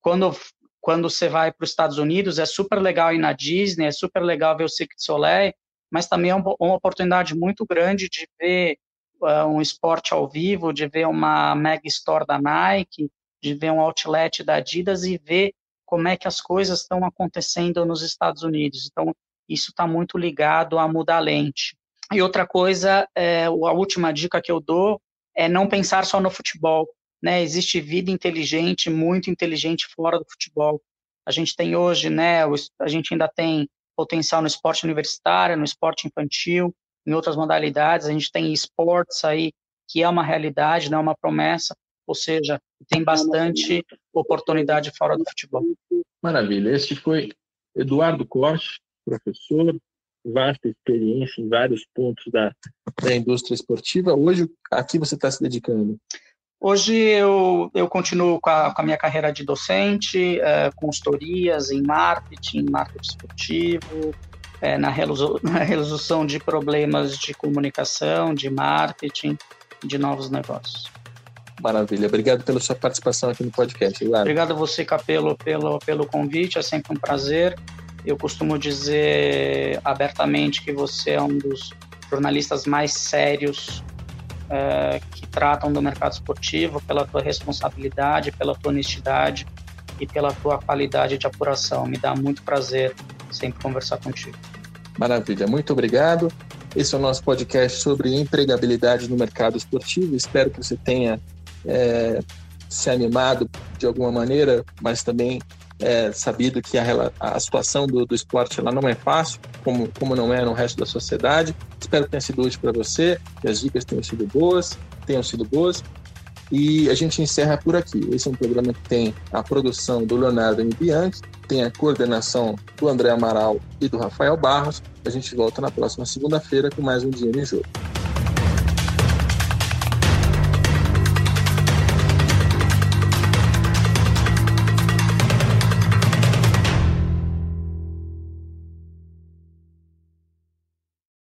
quando quando você vai para os Estados Unidos é super legal ir na Disney, é super legal ver o Cirque du Soleil, mas também é uma oportunidade muito grande de ver uh, um esporte ao vivo, de ver uma mega store da Nike, de ver um outlet da Adidas e ver como é que as coisas estão acontecendo nos Estados Unidos. Então, isso está muito ligado a mudar a lente. E outra coisa, é, a última dica que eu dou é não pensar só no futebol. Né? Existe vida inteligente, muito inteligente fora do futebol. A gente tem hoje, né, a gente ainda tem potencial no esporte universitário, no esporte infantil, em outras modalidades. A gente tem esportes aí, que é uma realidade, não é uma promessa, ou seja, tem bastante oportunidade fora do futebol. Maravilha. Este foi Eduardo Corte, professor, vasta experiência em vários pontos da, da indústria esportiva. Hoje, a que você está se dedicando? Hoje eu, eu continuo com a, com a minha carreira de docente, é, consultorias em marketing, marketing esportivo, é, na, resolução, na resolução de problemas de comunicação, de marketing, de novos negócios. Maravilha. Obrigado pela sua participação aqui no podcast. Eduardo. Obrigado a você, Capelo, pelo, pelo convite. É sempre um prazer. Eu costumo dizer abertamente que você é um dos jornalistas mais sérios é, que tratam do mercado esportivo pela tua responsabilidade, pela tua honestidade e pela tua qualidade de apuração. Me dá muito prazer sempre conversar contigo. Maravilha, muito obrigado. Esse é o nosso podcast sobre empregabilidade no mercado esportivo. Espero que você tenha é, se animado de alguma maneira, mas também é sabido que a, a situação do, do esporte ela não é fácil, como, como não é no resto da sociedade. Espero que tenha sido útil para você, que as dicas tenham sido boas, tenham sido boas. E a gente encerra por aqui. Esse é um programa que tem a produção do Leonardo M. Bianchi, tem a coordenação do André Amaral e do Rafael Barros. A gente volta na próxima segunda-feira com mais um Dia em Jogo.